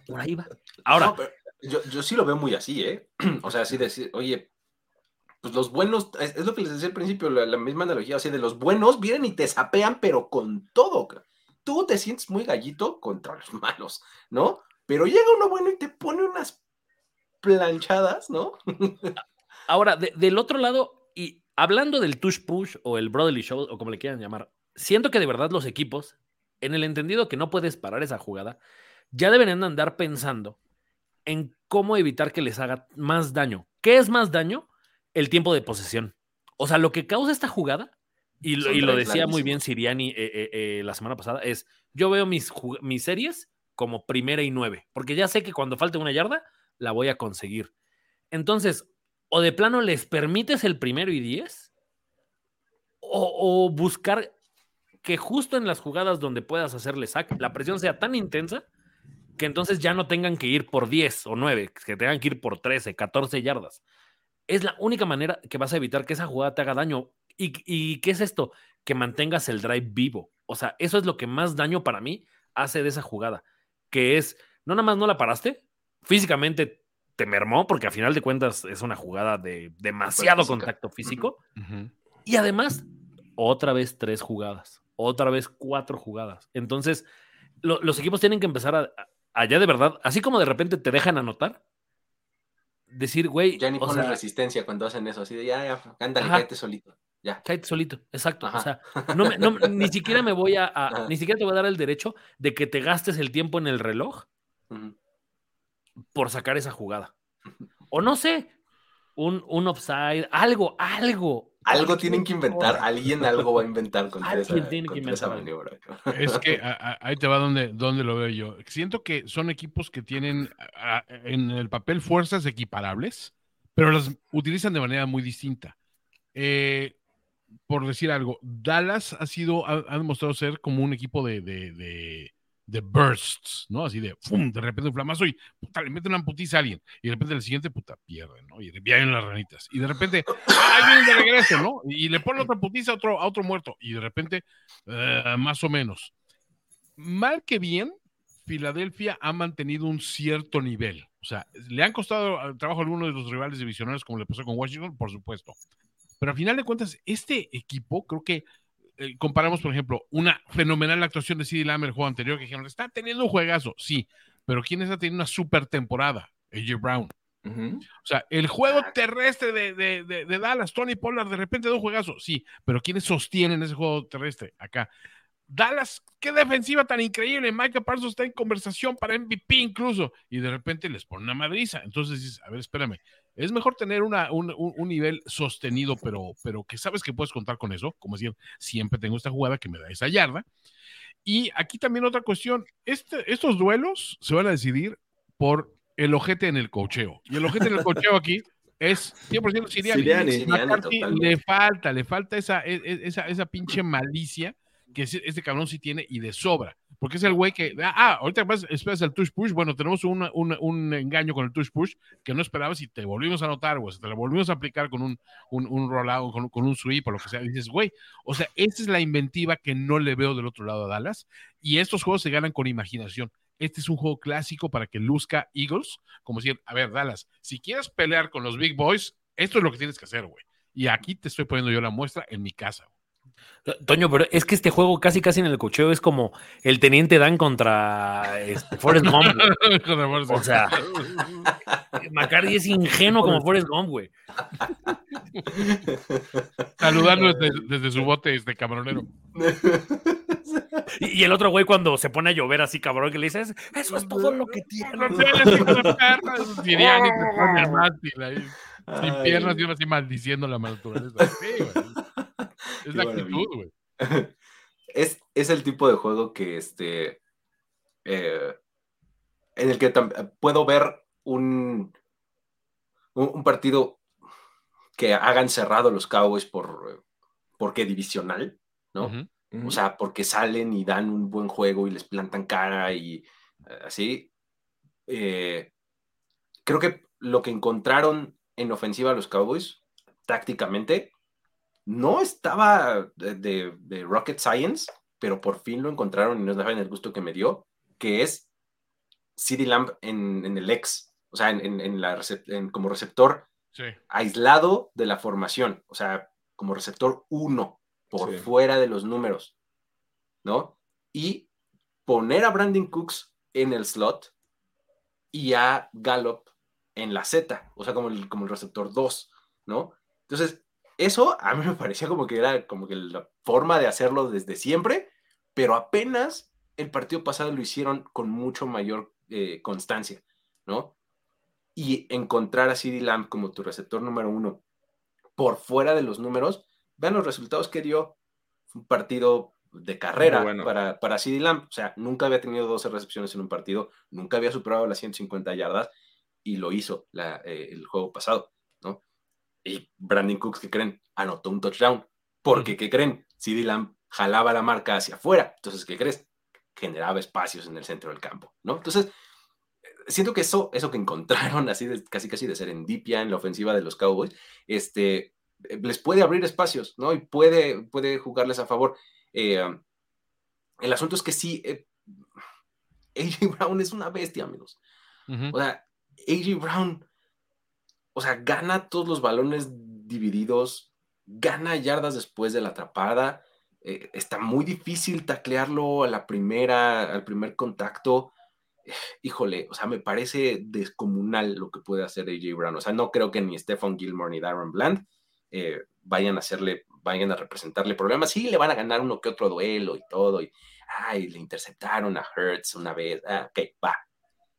S3: Por ahí va. Ahora,
S1: No, yo, yo sí lo veo muy así, ¿eh? O sea, así decir, oye, pues los buenos, es, es lo que les decía al principio, la, la misma analogía, así de los buenos vienen y te sapean, pero con todo. Tú te sientes muy gallito contra los malos, ¿no? Pero llega uno bueno y te pone unas planchadas, ¿no?
S3: Ahora, de- del otro lado, y hablando del tush push o el brotherly show o como le quieran llamar, siento que de verdad los equipos, en el entendido que no puedes parar esa jugada, ya deberían andar pensando en cómo evitar que les haga más daño. ¿Qué es más daño? El tiempo de posesión. O sea, lo que causa esta jugada, y lo, y decía muy bien. Siriani eh, eh, eh, la semana pasada, es yo veo mis, mis series como primera y nueve, porque ya sé que cuando falte una yarda, la voy a conseguir. Entonces, o de plano les permites el primero y diez, o, o buscar que justo en las jugadas donde puedas hacerle sack, la presión sea tan intensa que entonces ya no tengan que ir por 10 o 9, que tengan que ir por 13, 14 yardas. Es la única manera que vas a evitar que esa jugada te haga daño. ¿Y, y qué es esto? Que mantengas el drive vivo. O sea, eso es lo que más daño para mí hace de esa jugada, que es, no nada más no la paraste, físicamente te mermó, porque a final de cuentas es una jugada de demasiado
S1: física.
S3: contacto físico. Y además, otra vez tres jugadas, otra vez cuatro jugadas. Entonces, lo- los equipos tienen que empezar a, a- allá de verdad, así como de repente te dejan anotar, decir, güey,
S1: Ya ni
S3: o
S1: pones
S3: sea,
S1: resistencia cuando hacen eso, así de ya, ya,
S3: Ajá.
S1: cállate solito. Ya.
S3: cállate solito, exacto. O sea, no me- no- ni siquiera me voy a, ni siquiera te voy a dar el derecho de que te gastes el tiempo en el reloj
S1: Ujú.
S3: Por sacar esa jugada. O no sé, un, un offside, algo, algo.
S1: Algo tienen que inventar, alguien algo va a inventar esa,
S3: Alguien tiene que
S1: esa
S3: inventar
S1: maniobra.
S2: Es que a- a- ahí te va donde, donde lo veo yo. Siento que son equipos que tienen a- en el papel fuerzas equiparables, pero las utilizan de manera muy distinta. Eh, por decir algo, Dallas ha sido, ha, ha demostrado ser como un equipo de, de, de- de bursts, ¿no? Así de, ¡fum! De repente un flamazo y puta, le meten una putiza a alguien. Y de repente el siguiente, puta, pierden, ¿no? Y vienen las ranitas. Y de repente, ¡ah, vienen de regreso, ¿no? Y le ponen otra putiza a otro, a otro muerto. Y de repente, eh, más o menos. Mal que bien, Filadelfia ha mantenido un cierto nivel. O sea, le han costado al trabajo a algunos de los rivales divisionales, como le pasó con Washington, por supuesto. Pero al final de cuentas, este equipo, creo que eh, comparamos, por ejemplo, una fenomenal actuación de CD Lamb el juego anterior, que dijeron, está teniendo un juegazo, sí, pero ¿quién está teniendo una super temporada? AJ Brown. O sea, el juego terrestre de, de, de, de Dallas, Tony Pollard, de repente da un juegazo, sí, pero ¿quiénes sostienen ese juego terrestre acá? Dallas, qué defensiva tan increíble. Michael Parsons está en conversación para MVP incluso. Y de repente les pone una madriza. Entonces dices, a ver, espérame. Es mejor tener una, un, un, un, nivel sostenido, pero, pero que sabes que puedes contar con eso. Como decir, siempre tengo esta jugada que me da esa yarda. Y aquí también otra cuestión. Este, estos duelos se van a decidir por el ojete en el cocheo. Y el ojete en el cocheo aquí es 100% Siriani.
S4: Siriani.
S1: Siriani,
S2: McCarthy
S1: totalmente.
S2: le falta, le falta esa, e- e- esa, esa pinche malicia que este cabrón sí tiene y de sobra. Porque es el güey que, ah, ahorita más esperas el touch push. Bueno, tenemos una- una- un engaño con el touch push que no esperabas y te volvimos a anotar, güey. Te lo volvimos a aplicar con un, un, un rollout, con, con un sweep o lo que sea. Dices, güey, o sea, esta es la inventiva que no le veo del otro lado a Dallas. Y estos juegos se ganan con imaginación. Este es un juego clásico para que luzca Eagles, como decir, a ver, Dallas, si quieres pelear con los Big Boys, esto es lo que tienes que hacer, güey. Y aquí te estoy poniendo yo la muestra en mi casa. güey.
S3: Toño, pero es que este juego casi casi en el cocheo es como el Teniente Dan contra este, Forrest Gump. O sea, McCarthy es ingenuo como Forrest Gump, güey.
S2: Saludando desde, desde su bote este camaronero.
S3: Y, y el otro güey cuando se pone a llover así, cabrón, que le dices, eso es todo lo que tiene.
S2: No tienes, piernas y uno así maldiciendo la naturaleza. Sí, güey. Es
S1: Qué
S2: la
S1: maravilla.
S2: actitud, güey.
S1: es, es el tipo de juego que este. eh, en el que puedo ver un, un, un partido que hagan cerrado los Cowboys por porque divisional, ¿no? O sea, porque salen y dan un buen juego y les plantan cara y eh, así. Eh, creo que lo que encontraron en ofensiva los Cowboys, tácticamente, no estaba de, de- de rocket science, pero por fin lo encontraron y no saben el gusto que me dio, que es CD Lamb en, en el ex, o sea, en, en- en la como receptor
S2: Sí.
S1: aislado de la formación, o sea, como receptor 1 por
S4: Sí.
S1: fuera de los números, ¿no? Y poner a Brandon Cooks en el slot y a Gallup en la Z, o sea, como el, como el receptor 2, ¿no? Entonces, eso a mí me parecía como que era como que la forma de hacerlo desde siempre, pero apenas el partido pasado lo hicieron con mucho mayor eh, constancia, ¿no? Y encontrar a CeeDee Lamb como tu receptor número uno por fuera de los números, vean los resultados que dio. Fue un partido de carrera
S4: bueno.
S1: para, para CeeDee Lamb. O sea, nunca había tenido 12 recepciones en un partido, nunca había superado las 150 yardas y lo hizo la- eh, el juego pasado, ¿no? Y Brandon Cooks, ¿qué creen? Anotó un touchdown. Porque, ¿qué creen? CeeDee Lamb jalaba la marca hacia afuera. Entonces, ¿qué crees? Generaba espacios en el centro del campo, ¿no? Entonces, siento que eso, eso que encontraron así de, casi casi de serendipia en la ofensiva de los Cowboys, este, eh, les puede abrir espacios, ¿no? Y puede, puede jugarles a favor. Eh, el asunto es que sí, eh, AJ Brown es una bestia, amigos.
S2: Ujú.
S1: O sea, AJ Brown, o sea, gana todos los balones divididos, gana yardas después de la atrapada. eh, está muy difícil taclearlo a la primera, al primer contacto. Híjole, o sea, me parece descomunal lo que puede hacer AJ Brown. O sea, no creo que ni Stephen Gilmore ni Darren Bland eh, vayan a hacerle, vayan a representarle problemas. Sí, le van a ganar uno que otro duelo y todo. Y, ay, le interceptaron a Hertz una vez. Ah, ok, va.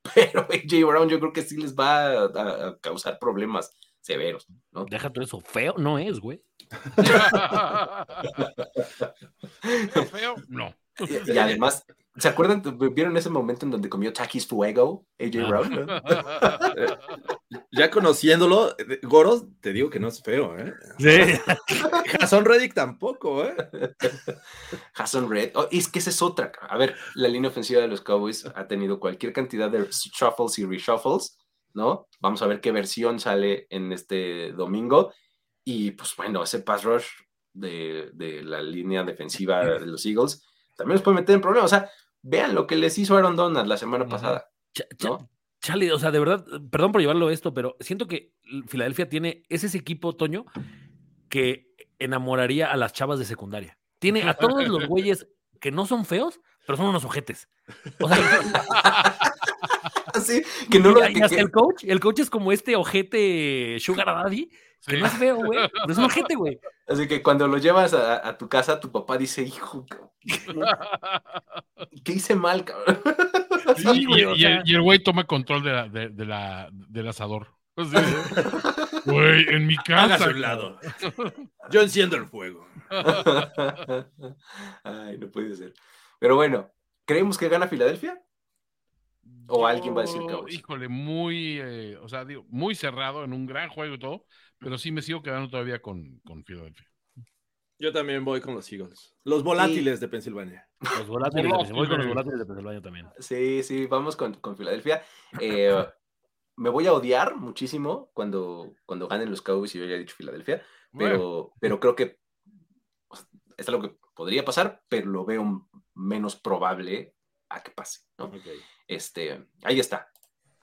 S1: Pero AJ Brown yo creo que sí les va a, causar problemas severos, ¿no?
S3: Deja todo eso. Feo no es, güey.
S2: Feo, no.
S1: Y, y además, ¿se acuerdan? ¿Vieron ese momento en donde comió Takis Fuego, AJ
S3: Ah.
S1: Brown?
S4: Ya conociéndolo, Goros, te digo que no es feo, ¿eh?
S3: Sí.
S4: Jason Reddick tampoco, ¿eh?
S1: Hassan Red. Oh, es que esa es otra. A ver, la línea ofensiva de los Cowboys ha tenido cualquier cantidad de shuffles y reshuffles, ¿no? Vamos a ver qué versión sale en este domingo. Y pues bueno, ese pass rush de, de la línea defensiva de los Eagles también los puede meter en problemas. O sea, vean lo que les hizo Aaron Donald la semana pasada. ¿No?
S3: Chale, o sea, de verdad, perdón por llevarlo esto, pero siento que Filadelfia tiene, es ese equipo, Toño, que enamoraría a las chavas de secundaria. Tiene a todos los güeyes que no son feos, pero son unos ojetes. O sea,
S1: Así que no lo
S3: y- y hasta el coach, el coach es como este ojete Sugar Daddy, que
S2: Sí.
S3: no es feo, güey, pero es un ojete, güey.
S1: Así que cuando lo llevas a, a tu casa, tu papá dice, hijo, ¿qué hice mal, cabrón?
S2: Sí, y,
S3: o sea.
S2: el, y el güey toma control de la, de, de la, del asador. Güey, en mi casa.
S4: Hágase a un lado. Yo enciendo el fuego.
S1: Ay, no puede ser. Pero bueno, ¿creemos que gana Filadelfia? ¿O
S2: Yo,
S1: alguien va a decir Cowboys?
S2: Híjole, muy, eh, o sea, digo, muy cerrado, en un gran juego y todo, pero sí me sigo quedando todavía con, con Filadelfia.
S4: Yo también voy con los Eagles. Los volátiles de Pensilvania.
S3: Los volátiles, de- voy con los volátiles de Pensilvania también.
S1: Sí, sí, vamos con, con Filadelfia. Eh, me voy a odiar muchísimo cuando, cuando ganen los Cowboys y yo haya dicho Filadelfia,
S2: Bueno,
S1: pero, pero creo que o sea, es algo que podría pasar, pero lo veo menos probable a que pase, ¿no? Este, ahí está.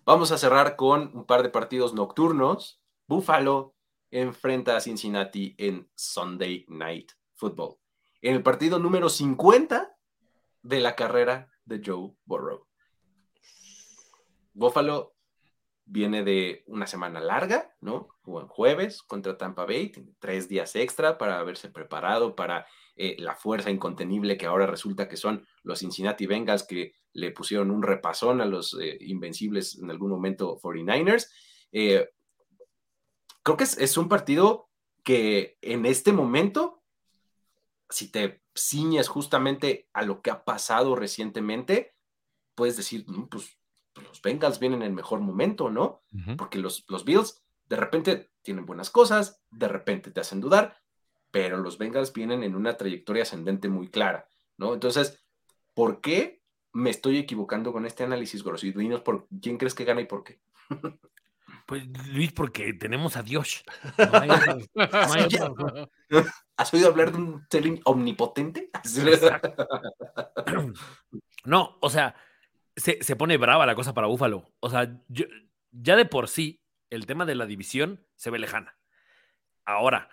S1: Vamos a cerrar con un par de partidos nocturnos. Buffalo enfrenta a Cincinnati en Sunday Night Football. En el partido número 50 de la carrera de Joe Burrow. Buffalo viene de una semana larga, ¿no? Jugó en jueves contra Tampa Bay, tres días extra para haberse preparado para eh, la fuerza incontenible que ahora resulta que son los Cincinnati Bengals que le pusieron un repasón a los eh, invencibles en algún momento 49ers. Eh, creo que es, es un partido que en este momento, si te ciñes justamente a lo que ha pasado recientemente, puedes decir, "Mm, pues, pues los Bengals vienen en el mejor momento, ¿no? Porque los, los Bills de repente tienen buenas cosas, de repente te hacen dudar, pero los Bengals vienen en una trayectoria ascendente muy clara, ¿no? Entonces, ¿por qué me estoy equivocando con este análisis, Goros? Y dinos por quién crees que gana y por qué.
S3: Pues Luis, porque tenemos a Dios. No hay no hay.
S1: ¿Has oído hablar de un ser omnipotente?
S3: No, o sea, se, se pone brava la cosa para Búfalo. O sea, yo- ya de por sí, el tema de la división se ve lejana. Ahora,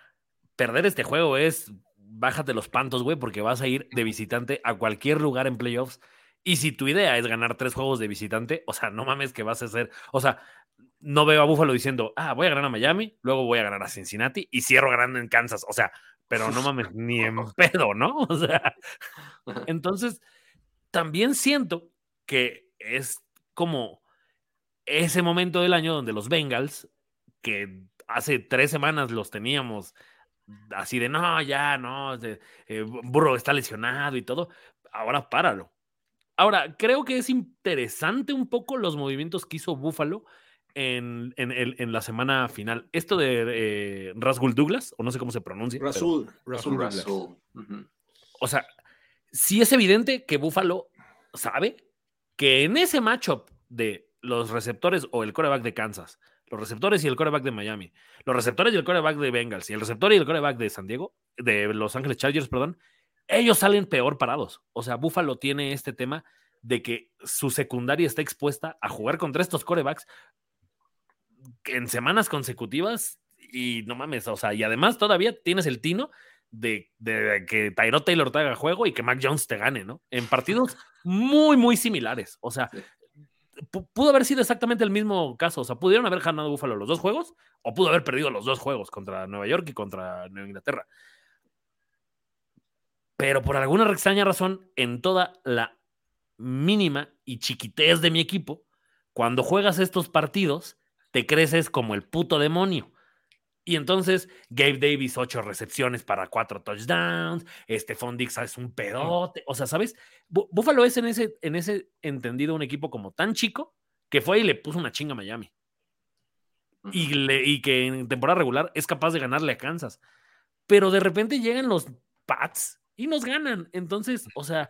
S3: perder este juego es bájate los pantos, güey, porque vas a ir de visitante a cualquier lugar en playoffs. Y si tu idea es ganar tres juegos de visitante, o sea, no mames que vas a hacer. O sea, no veo a Búfalo diciendo, ah, voy a ganar a Miami, luego voy a ganar a Cincinnati y cierro ganando en Kansas. O sea, pero no mames, ni en pedo, ¿no? O sea, entonces, también siento que es como ese momento del año donde los Bengals, que hace tres semanas los teníamos así de no, ya, no, de- eh, Burrow está lesionado y todo, ahora páralo. Ahora, creo que es interesante un poco los movimientos que hizo Buffalo en, en, el- en la semana final. Esto de eh, Rasgul Douglas, o no sé cómo se pronuncia.
S4: Rasul, Rasul Douglas.
S3: O sea, sí es evidente que Buffalo sabe que en ese matchup de los receptores o el coreback de Kansas, los receptores y el coreback de Miami, los receptores y el coreback de Bengals y el receptor y el coreback de San Diego, de Los Ángeles Chargers, perdón, ellos salen peor parados. O sea, Buffalo tiene este tema de que su secundaria está expuesta a jugar contra estos corebacks en semanas consecutivas y no mames, o sea, y además todavía tienes el tino de, de que Tyrod Taylor te haga juego y que Mac Jones te gane, ¿no? En partidos muy, muy similares. O sea, pudo haber sido exactamente el mismo caso. O sea, pudieron haber ganado Buffalo los dos juegos o pudo haber perdido los dos juegos contra Nueva York y contra Nueva Inglaterra. Pero por alguna extraña razón, en toda la mínima y chiquitez de mi equipo, cuando juegas estos partidos, te creces como el puto demonio. Y entonces Gabe Davis, ocho recepciones para cuatro touchdowns. Este Dix es un pedote. O sea, ¿sabes? Bu- Buffalo es en ese, en ese entendido un equipo como tan chico que fue y le puso una chinga a Miami. Y, le- y que en temporada regular es capaz de ganarle a Kansas. Pero de repente llegan los Pats y nos ganan. Entonces, o sea,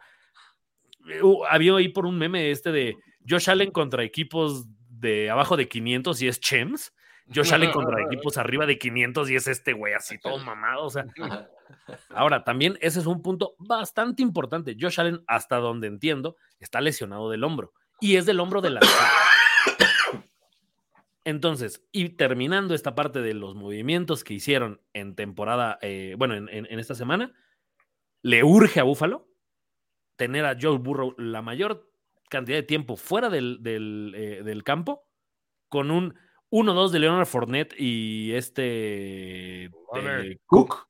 S3: eh, uh, había ahí por un meme este de Josh Allen contra equipos de abajo de 500 y es Chems. Josh Allen contra equipos arriba de 500 y es este güey así todo mamado. O sea, ahora también ese es un punto bastante importante. Josh Allen, hasta donde entiendo, está lesionado del hombro y es del hombro de la. Entonces, y terminando esta parte de los movimientos que hicieron en temporada, eh, bueno, en, en- en esta semana, le urge a Búfalo tener a Joe Burrow la mayor cantidad de tiempo fuera del, del, eh, del campo con un 1-2 de Leonard Fournette y este eh,
S1: Cook.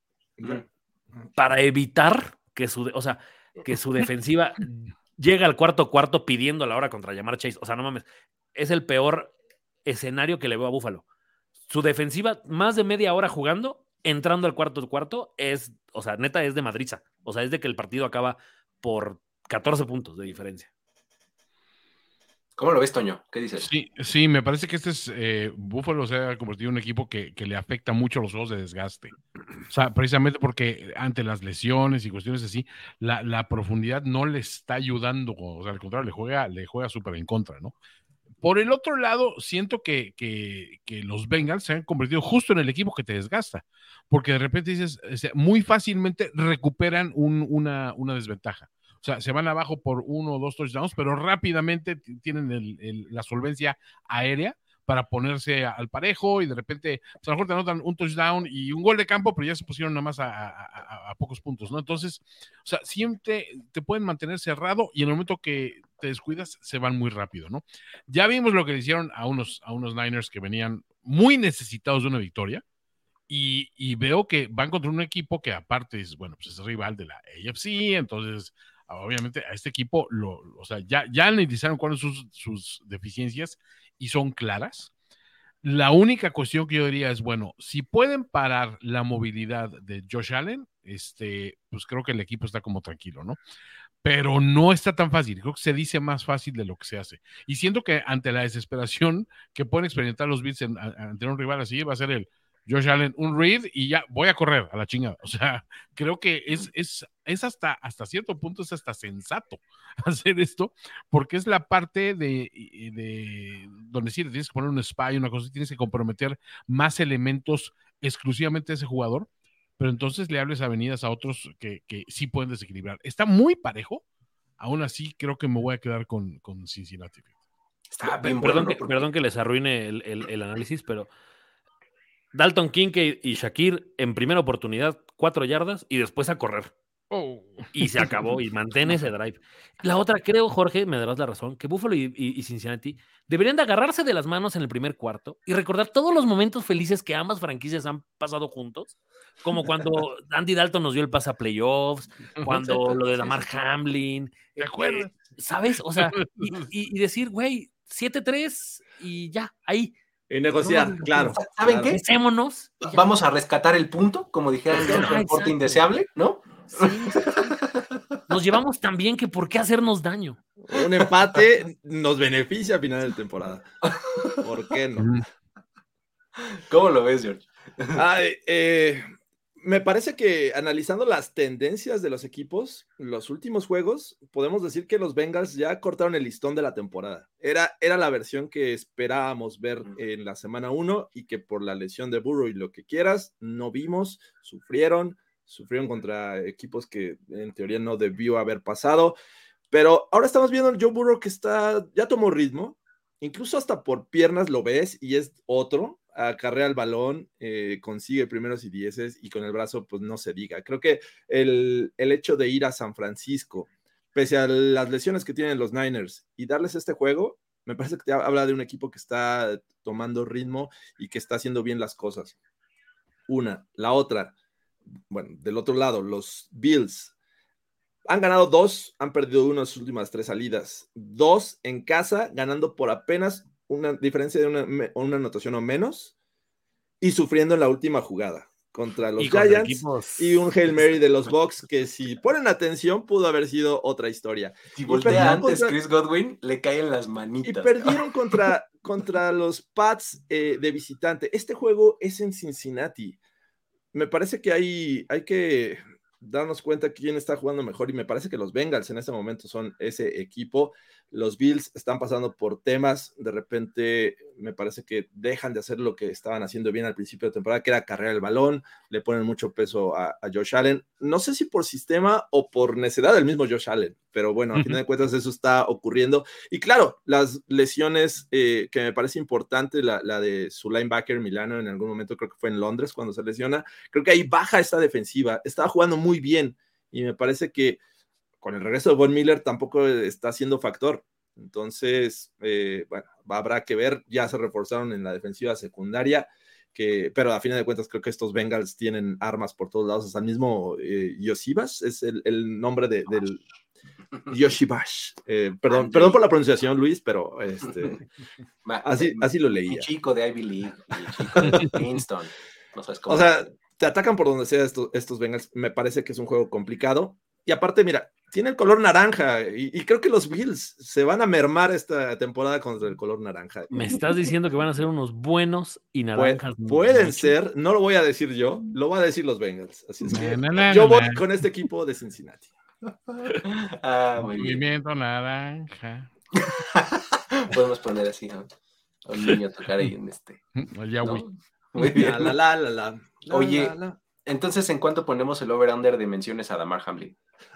S3: Para evitar que su, o sea, que su defensiva llega al cuarto cuarto pidiendo la hora contra llamar Chase. O sea, no mames, es el peor escenario que le veo a Búfalo. Su defensiva, más de media hora jugando, entrando al cuarto cuarto, es, o sea, neta es de madriza. O sea, es de que el partido acaba por 14 puntos de diferencia.
S1: ¿Cómo lo ves, Toño? ¿Qué dices?
S2: Sí, sí, me parece que este es eh, Buffalo se ha convertido en un equipo que, que le afecta mucho los juegos de desgaste. O sea, precisamente porque ante las lesiones y cuestiones así, la, la profundidad no le está ayudando. O sea, al contrario, le juega, le juega súper en contra, ¿no? Por el otro lado, siento que, que, los Bengals se han convertido justo en el equipo que te desgasta, porque de repente dices, muy fácilmente recuperan un- una, una desventaja. Sea, se van abajo por uno o dos touchdowns, pero rápidamente tienen la solvencia aérea para ponerse al parejo y de repente, pues, a lo mejor te anotan un touchdown y un gol de campo, pero ya se pusieron nada más a, pocos puntos, ¿no? Entonces, o sea, siempre te pueden mantener cerrado y en el momento que te descuidas, se van muy rápido, ¿no? Ya vimos lo que le hicieron a unos, a unos Niners que venían muy necesitados de una victoria. Y, y veo que van contra un equipo que aparte es, bueno, pues es rival de la AFC, entonces obviamente a este equipo, lo, o sea, ya, ya analizaron cuáles son sus, sus deficiencias y son claras. La única cuestión que yo diría es, bueno, si pueden parar la movilidad de Josh Allen, este, pues creo que el equipo está como tranquilo, ¿no? Pero no está tan fácil, creo que se dice más fácil de lo que se hace. Y siento que ante la desesperación que pueden experimentar los Bills ante un rival así, va a ser el, Josh Allen, un read y ya voy a correr a la chingada. O sea, creo que es, es, es hasta, hasta cierto punto, es hasta sensato hacer esto, porque es la parte de, de donde sí tienes que poner un spy, una cosa, tienes que comprometer más elementos exclusivamente a ese jugador, pero entonces le hables avenidas a otros que, que sí pueden desequilibrar. Está muy parejo, aún así creo que me voy a quedar con, con Cincinnati.
S3: perdón, que, perdón, que, les arruine el, el, el análisis, pero Dalton Kincaid y Shakir en primera oportunidad, cuatro yardas y después a correr. Oh. Y se acabó y mantén ese drive. La otra, creo, Jorge, me darás la razón, que Buffalo y, Cincinnati deberían de agarrarse de las manos en el primer cuarto y recordar todos los momentos felices que ambas franquicias han pasado juntos, como cuando Andy Dalton nos dio el pase a playoffs, cuando lo de Damar Hamlin.
S2: ¿Te eh, acuerdas?
S3: ¿Sabes? O sea, y, y decir, güey, 7-3 y ya, ahí
S4: y negociar, claro.
S1: ¿Saben qué?
S3: Pensémonos.
S1: Vamos a rescatar el punto, como dijeron, el transporte indeseable, ¿no?
S3: Nos llevamos tan bien que ¿por qué hacernos daño?
S4: Un empate nos beneficia a final de temporada. ¿Por qué no?
S1: ¿Cómo lo ves, George?
S4: Ay, eh, me parece que analizando las tendencias de los equipos, los últimos juegos, podemos decir que los Bengals ya cortaron el listón de la temporada. Era, era la versión que esperábamos ver en la semana 1 y que por la lesión de Burrow y lo que quieras, no vimos, sufrieron, sufrieron contra equipos que en teoría no debió haber pasado. Pero ahora estamos viendo el Joe Burrow que está, ya tomó ritmo, incluso hasta por piernas lo ves y es otro acarrea el balón, eh, consigue primeros y dieces y con el brazo, pues no se diga. Creo que el, hecho de ir a San Francisco, pese a las lesiones que tienen los Niners y darles este juego, me parece que habla de un equipo que está tomando ritmo y que está haciendo bien las cosas. Una, la otra, bueno, del otro lado, los Bills han ganado dos, han perdido de sus últimas tres salidas. Dos en casa, ganando por apenas una diferencia de una, una anotación o menos y sufriendo en la última jugada contra los Giants y un Hail Mary de los Bucks que si ponen atención pudo haber sido otra historia.
S1: Si voltea antes Chris Godwin, le caen las manitas.
S4: Y perdieron contra, contra los Pats eh, de visitante. Este juego es en Cincinnati. Me parece que hay, hay que darnos cuenta quién está jugando mejor y me parece que los Bengals en este momento son ese equipo. Los Bills están pasando por temas, de repente me parece que dejan de hacer lo que estaban haciendo bien al principio de temporada, que era cargar el balón, le ponen mucho peso a, Josh Allen. No sé si por sistema o por necedad del mismo Josh Allen, pero bueno, a final de cuentas eso está ocurriendo. Y claro, las lesiones eh, que me parece importante, la, la, de su linebacker Milano en algún momento, creo que fue en Londres cuando se lesiona, creo que ahí baja esta defensiva, estaba jugando muy bien y me parece que con el regreso de Von Miller tampoco está siendo factor. Entonces, eh, bueno, habrá que ver, ya se reforzaron en la defensiva secundaria, que, pero a final de cuentas creo que estos Bengals tienen armas por todos lados, hasta el mismo eh, es el, nombre de, del Yoshibash. Eh, perdón, perdón por la pronunciación, Luis, pero este, así, así lo leía.
S1: chico de Ivy League, chico de Kingston.
S4: O sea, te atacan por donde sea estos, estos Bengals. Me parece que es un juego complicado. Y aparte, mira, tiene el color naranja y, creo que los Bills se van a mermar esta temporada con el color naranja.
S3: Me estás diciendo que van a ser unos buenos y naranjas.
S4: pueden ser, no lo voy a decir yo, lo van a decir los Bengals. Así es que yo voy con este equipo de Cincinnati.
S2: Ah, Movimiento naranja.
S1: Podemos poner así a un niño a tocar ahí en este.
S4: Muy bien. La, la, la,
S1: Oye, entonces, ¿en cuánto ponemos el over-under de menciones a Damar Hamlin?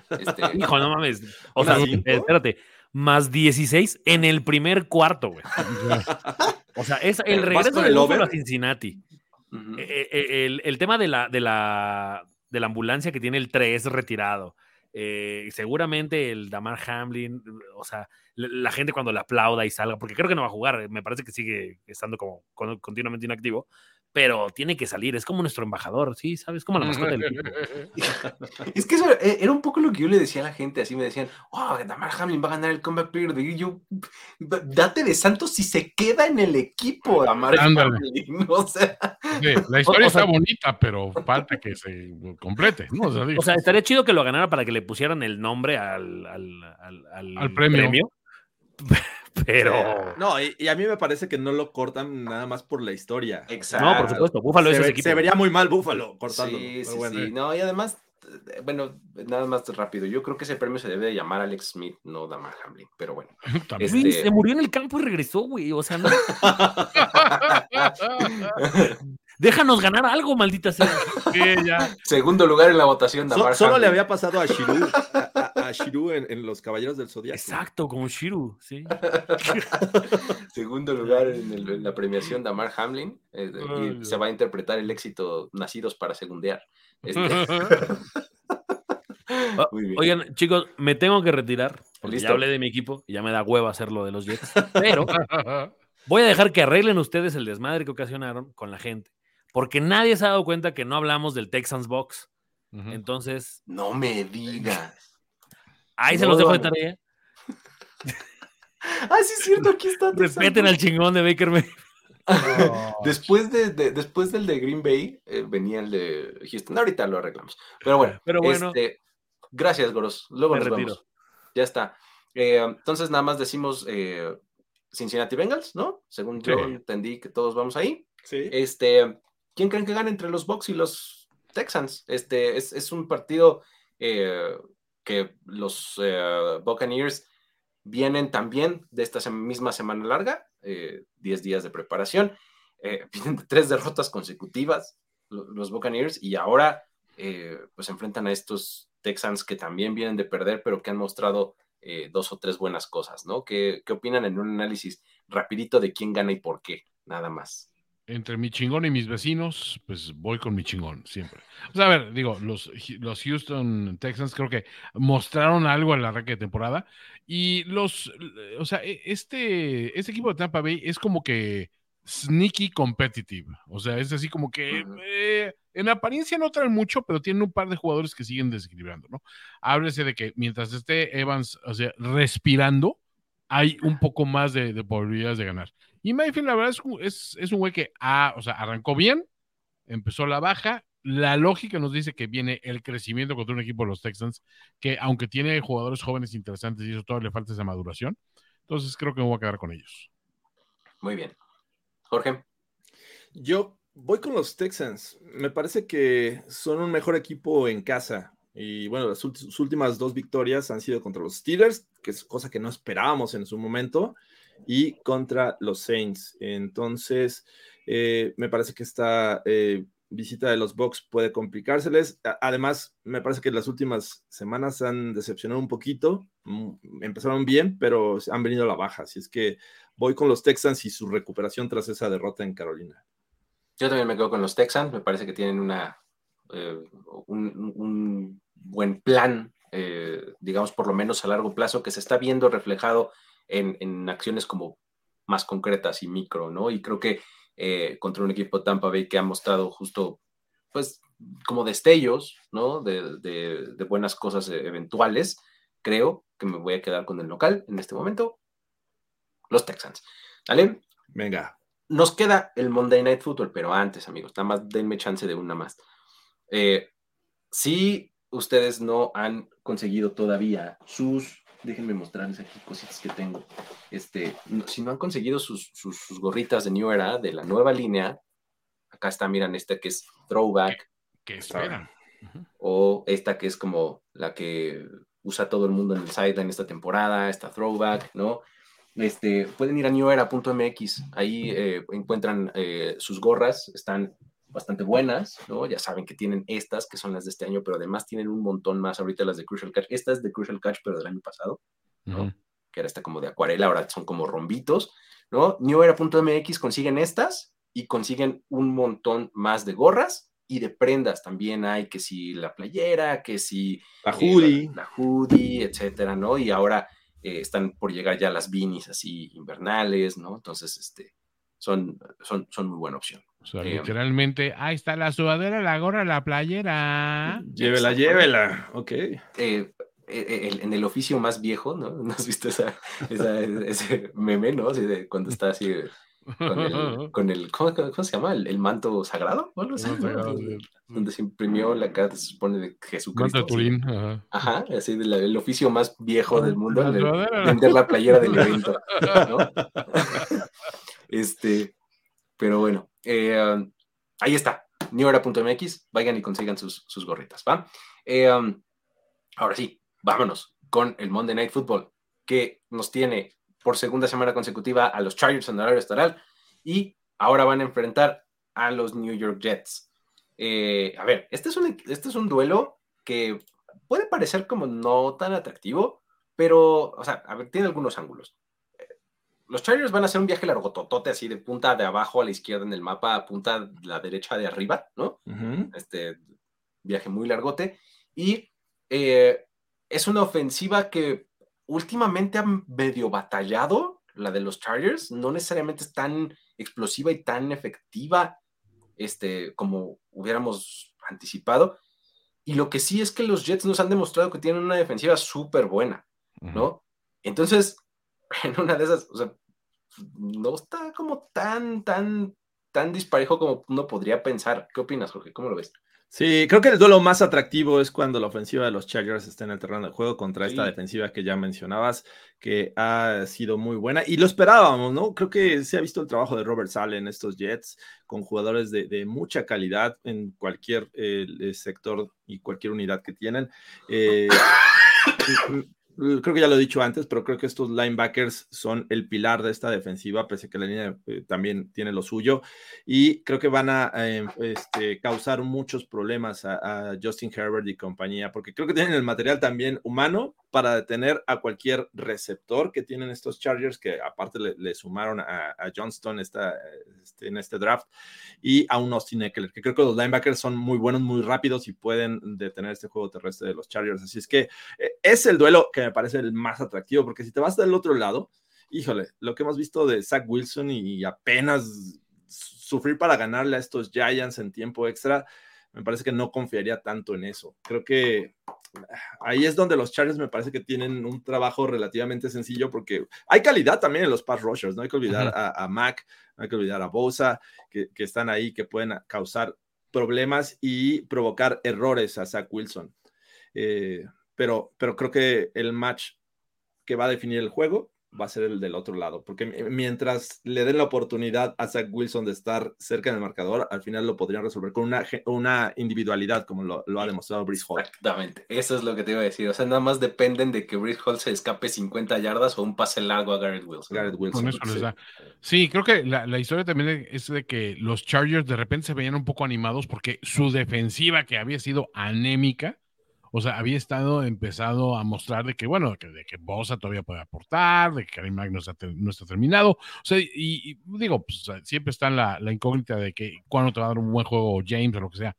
S3: Este... Hijo, no mames. O sea, espérate, más 16 en el primer cuarto, güey. o sea, es el regreso del over a Cincinnati. Eh, eh, eh, el, el, tema de la, de, la, de la ambulancia que tiene el 3 retirado. seguramente el Damar Hamlin, o sea, la gente cuando le aplauda y salga, porque creo que no va a jugar, me parece que sigue estando como continuamente inactivo, pero tiene que salir. Es como nuestro embajador, sí, ¿sabes? Como la mascota del equipo.
S1: Es que eso eh, era un poco lo que yo le decía a la gente, así me decían, oh, Damar Hamlin va a ganar el Comeback Player de yo, date de Santos si se queda en el equipo, Damar Hamlin, o sea.
S2: la historia está bonita, pero falta que se complete, ¿no?
S3: O sea, estaría chido que lo ganara para que le pusieran el nombre al, al, al,
S2: al premio.
S3: Pero.
S4: No, y, a mí me parece que no lo cortan nada más por la historia.
S3: Exacto. No, por supuesto. Búfalo es ese equipo.
S4: Se vería muy mal Búfalo cortando.
S1: Sí, sí, sí. No, y además, eh, bueno, nada más rápido. Yo creo que ese premio se debe de llamar Alex Smith, no Damar Hamlin. Pero bueno.
S3: Este... Se murió en el campo y regresó, güey. O sea, no. Déjanos ganar algo, maldita sea.
S1: Segundo lugar en la votación,
S4: Damar Solo le había pasado a Shiru, a, Shiru en, Los Caballeros del Zodiaco.
S3: Exacto, como Shiru, sí.
S1: Segundo lugar en, la premiación, Damar Hamlin. Eh, y se va a interpretar el éxito Nacidos para Segundear. Este...
S3: Ah, oigan, chicos, me tengo que retirar. Porque ya hablé de mi equipo y ya me da hueva hacer lo de los Jets. Pero voy a dejar que arreglen ustedes el desmadre que ocasionaron con la gente porque nadie se ha dado cuenta que no hablamos del Texans Box. Entonces.
S1: No me digas.
S3: Ahí se los dejo de tarea.
S1: ah, sí, es cierto, aquí está.
S3: Respeten al chingón de Baker Mayfield.
S1: después, de, después del de Green Bay, eh, venía el de Houston. Ahorita lo arreglamos. Pero bueno,
S3: Pero bueno
S1: este, gracias, Goros. Luego nos vemos. Ya está. Eh, entonces, nada más decimos eh, Cincinnati Bengals, ¿no? Según yo entendí que todos vamos ahí.
S4: Sí.
S1: Este, ¿Quién creen que gane entre los Bucks y los Texans? Este es, un partido eh, que los eh, Buccaneers vienen también de esta misma semana larga, 10 eh, días de preparación. vienen de tres derrotas consecutivas los Buccaneers y ahora pues enfrentan a estos Texans que también vienen de perder, pero que han mostrado dos o tres buenas cosas, ¿no? ¿Qué, ¿Qué opinan en un análisis rapidito de quién gana y por qué? Nada más
S2: entre mi chingón y mis vecinos, pues voy con mi chingón siempre. O sea, a ver, digo, los, los Houston Texans creo que mostraron algo en la arranque de temporada y los, o sea, e, este, este equipo de Tampa Bay es como que sneaky competitive. O sea, es así como que eh, en apariencia no traen mucho, pero tienen un par de jugadores que siguen desequilibrando, ¿no? Háblese de que mientras esté Evans, o sea, respirando, hay un poco más de, de probabilidades de ganar. Y Mayfield, la verdad, es, es, un güey que ah, o sea, arrancó bien, empezó la baja. La lógica nos dice que viene el crecimiento contra un equipo de los Texans, que aunque tiene jugadores jóvenes interesantes y eso todavía le falta esa maduración. Entonces creo que me voy a quedar con ellos.
S1: Muy bien. Jorge.
S4: Yo voy con los Texans. Me parece que son un mejor equipo en casa. Y bueno, las últimas dos victorias han sido contra los Steelers, que es cosa que no esperábamos en su momento y contra los Saints. Entonces, eh, me parece que esta eh, visita de los Bucks puede complicárseles. Además, me parece que las últimas semanas han decepcionado un poquito. Mm, empezaron bien, pero han venido a la baja. Así es que voy con los Texans y su recuperación tras esa derrota en Carolina.
S1: Yo también me quedo con los Texans. Me parece que tienen una, eh, un, buen plan, digamos, por lo menos a largo plazo, que se está viendo reflejado en, acciones como más concretas y micro, ¿no? Y creo que eh, contra un equipo Tampa Bay que ha mostrado justo, pues, como destellos, ¿no? De, buenas cosas eventuales, creo que me voy a quedar con el local en este momento, los Texans. ¿Vale?
S4: Venga.
S1: Nos queda el Monday Night Football, pero antes, amigos, nada más denme chance de una más. Eh, si ustedes no han conseguido todavía sus Déjenme mostrarles aquí cositas que tengo. Este, si no han conseguido sus, gorritas de New Era, de la nueva línea, acá está, miran, esta que es Throwback.
S2: ¿Qué, esperan?
S1: O esta que es como la que usa todo el mundo en el site en esta temporada, esta Throwback, ¿no? Este, pueden ir a newera.mx, ahí eh, encuentran eh, sus gorras, están bastante buenas, ¿no? Ya saben que tienen estas, que son las de este año, pero además tienen un montón más ahorita las de Crucial Catch. Esta es de Crucial Catch, pero del año pasado, ¿no? Que era esta como de acuarela, ahora son como rombitos, ¿no? Newera.mx consiguen estas y consiguen un montón más de gorras y de prendas también hay, que si la playera, que si...
S4: La eh, hoodie.
S1: la, hoodie, etcétera, ¿no? Y ahora eh, están por llegar ya las beanies así invernales, ¿no? Entonces, este, son, son, son muy buena opción.
S2: O sea,
S1: Eh,
S2: literalmente, ahí está la sudadera, la gorra, la playera.
S4: Llévela, llévela. Ok.
S1: eh, eh, el- en el oficio más viejo, ¿no? ¿No has visto esa, esa- ese meme, ¿no? Así de cuando está así eh, con el, con el ¿cómo, cómo se llama? ¿El, el manto sagrado? o algo así,
S2: No,
S1: Donde-
S2: sí.
S1: Donde se imprimió la cara, se supone, de Jesucristo.
S2: Manto de
S1: así.
S2: Turín. ajá.
S1: Ajá, así de la- el oficio más viejo del mundo,
S2: La
S1: el de
S2: sudadera.
S1: vender la playera del evento, ¿no? Este, pero bueno, eh, ahí está, newera.mx, vayan y consigan sus, sus gorritas, ¿va? Eh, um, ahora sí, vámonos con el Monday Night Football, que nos tiene por segunda semana consecutiva a los Chargers en horario estatal y ahora van a enfrentar a los New York Jets. Eh, a ver, este es, un, este es un duelo que puede parecer como no tan atractivo, pero, o sea, a ver, tiene algunos ángulos. Los Chargers van a hacer un viaje largo totote, así de punta de abajo a la izquierda en el mapa, a punta de la derecha de arriba, ¿no?
S4: Ujú.
S1: Este viaje muy largote. Y eh, es una ofensiva que últimamente ha medio batallado, la de los Chargers, no necesariamente es tan explosiva y tan efectiva este, como hubiéramos anticipado. Y lo que sí es que los Jets nos han demostrado que tienen una defensiva súper buena, ¿no? Entonces, en una de esas, o sea, no está como tan, tan, tan disparejo como uno podría pensar. ¿Qué opinas, Jorge? ¿Cómo lo ves?
S4: Sí, creo que el duelo más atractivo es cuando la ofensiva de los Chargers está en el terreno de juego contra esta defensiva que ya mencionabas, que ha sido muy buena y lo esperábamos, ¿no? Creo que se ha visto el trabajo de Robert Sale en estos Jets con jugadores de, de mucha calidad en cualquier eh, sector y cualquier unidad que tienen. Eh, creo que ya lo he dicho antes, pero creo que estos linebackers son el pilar de esta defensiva, pese a que la línea eh, también tiene lo suyo. Y creo que van a eh, este, causar muchos problemas a, Justin Herbert y compañía, porque creo que tienen el material también humano para detener a cualquier receptor que tienen estos Chargers, que aparte le, le sumaron a, Johnston este, en este draft, y a un Austin Eckler, que creo que los linebackers son muy buenos, muy rápidos y pueden detener este juego terrestre de los Chargers. Así es que eh, es el duelo que me parece el más atractivo, porque si te vas del otro lado, híjole, lo que hemos visto de Zach Wilson y apenas sufrir para ganarle a estos Giants en tiempo extra, me parece que no confiaría tanto en eso. Creo que ahí es donde los Chargers me parece que tienen un trabajo relativamente sencillo porque hay calidad también en los pass rushers, no hay que olvidar uh -huh. a, a, Mac, no hay que olvidar a Bosa, que, que, están ahí, que pueden causar problemas y provocar errores a Zach Wilson. Eh, pero, pero creo que el match que va a definir el juego va a ser el del otro lado, porque mientras le den la oportunidad a Zach Wilson de estar cerca del marcador, al final lo podrían resolver con una, una individualidad, como lo, lo ha demostrado Brice Hall.
S1: Exactamente, eso es lo que te iba a decir. O sea, nada más dependen de que Brice Hall se escape 50 yardas o un pase largo a Garrett Wilson.
S4: Garrett Wilson.
S2: Con eso les da. Sí, creo que la, la, historia también es de que los Chargers de repente se veían un poco animados porque su defensiva, que había sido anémica, o sea, había estado empezado a mostrar de que, bueno, que, de que Bosa todavía puede aportar, de que Karim Mack no está, no está terminado. O sea, y, y digo, pues, siempre está la, la, incógnita de que cuándo te va a dar un buen juego James o lo que sea.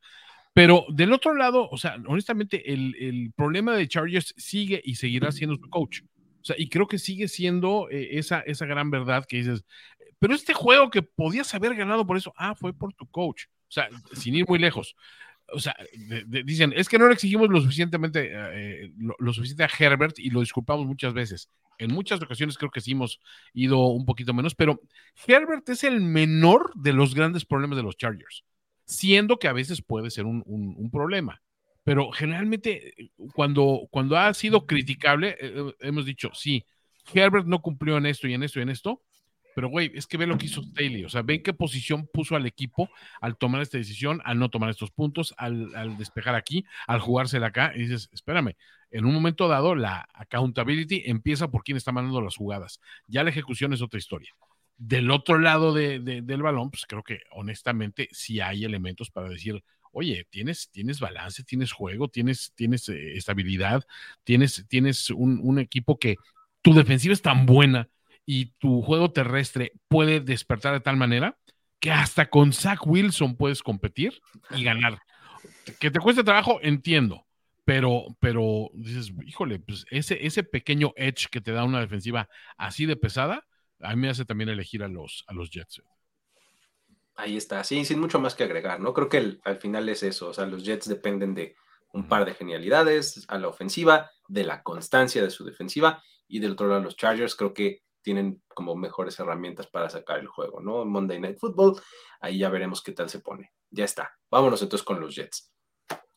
S2: Pero del otro lado, o sea, honestamente, el, el problema de Chargers sigue y seguirá siendo su coach. O sea, y creo que sigue siendo eh, esa, esa gran verdad que dices, pero este juego que podías haber ganado por eso, ah, fue por tu coach. O sea, sin ir muy lejos o sea, dicen, es que no le exigimos lo suficientemente, eh, lo, lo, suficiente a Herbert y lo disculpamos muchas veces. En muchas ocasiones creo que sí hemos ido un poquito menos, pero Herbert es el menor de los grandes problemas de los Chargers, siendo que a veces puede ser un, un, problema. Pero generalmente cuando, cuando ha sido criticable, eh, hemos dicho, sí, Herbert no cumplió en esto y en esto y en esto, pero, güey, es que ve lo que hizo Staley. O sea, ven qué posición puso al equipo al tomar esta decisión, al no tomar estos puntos, al, al despejar aquí, al jugársela acá. Y dices, espérame, en un momento dado, la accountability empieza por quien está mandando las jugadas. Ya la ejecución es otra historia. Del otro lado de, del balón, pues creo que honestamente sí hay elementos para decir, oye, tienes, tienes balance, tienes juego, tienes, tienes eh, estabilidad, tienes, tienes un, un equipo que tu defensiva es tan buena y tu juego terrestre puede despertar de tal manera que hasta con Zach Wilson puedes competir y ganar. Que te cueste trabajo, entiendo, pero, pero dices, híjole, pues ese, ese pequeño edge que te da una defensiva así de pesada, a mí me hace también elegir a los, a los Jets.
S1: Ahí está, sí, sin mucho más que agregar, ¿no? Creo que al final es eso, o sea, los Jets dependen de un par de genialidades a la ofensiva, de la constancia de su defensiva, y del otro lado los Chargers creo que tienen como mejores herramientas para sacar el juego, ¿no? Monday Night Football, ahí ya veremos qué tal se pone. Ya está, vámonos entonces con los Jets.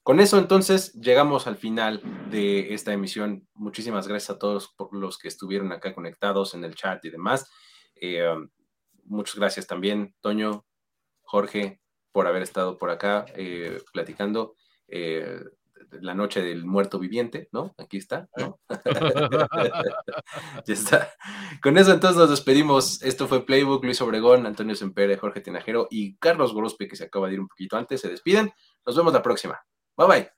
S1: Con eso entonces llegamos al final de esta emisión. Muchísimas gracias a todos por los que estuvieron acá conectados en el chat y demás. Eh, um, muchas gracias también, Toño, Jorge, por haber estado por acá eh, platicando. Eh, la noche del muerto viviente, ¿no? Aquí está, ¿no? ya está. Con eso entonces nos despedimos. Esto fue Playbook, Luis Obregón, Antonio Sempere, Jorge Tinajero y Carlos Gorospe, que se acaba de ir un poquito antes. Se despiden. Nos vemos la próxima. Bye bye.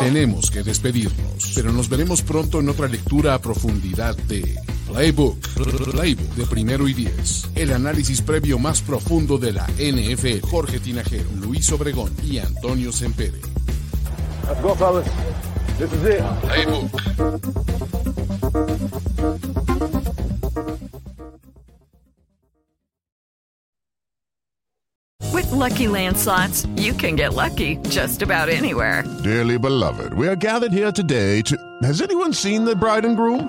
S5: Tenemos que despedirnos, pero nos veremos pronto en otra lectura a profundidad de Playbook, Playbook de primero y diez. El análisis previo más profundo de la NFL. Jorge Tinajero, Luis Obregón y Antonio Sempere.
S6: Let's go, fellas. This is it.
S5: Playbook.
S7: With Lucky Land slots, you can get lucky just about anywhere.
S8: Dearly beloved, we are gathered here today to. Has anyone seen the bride and groom?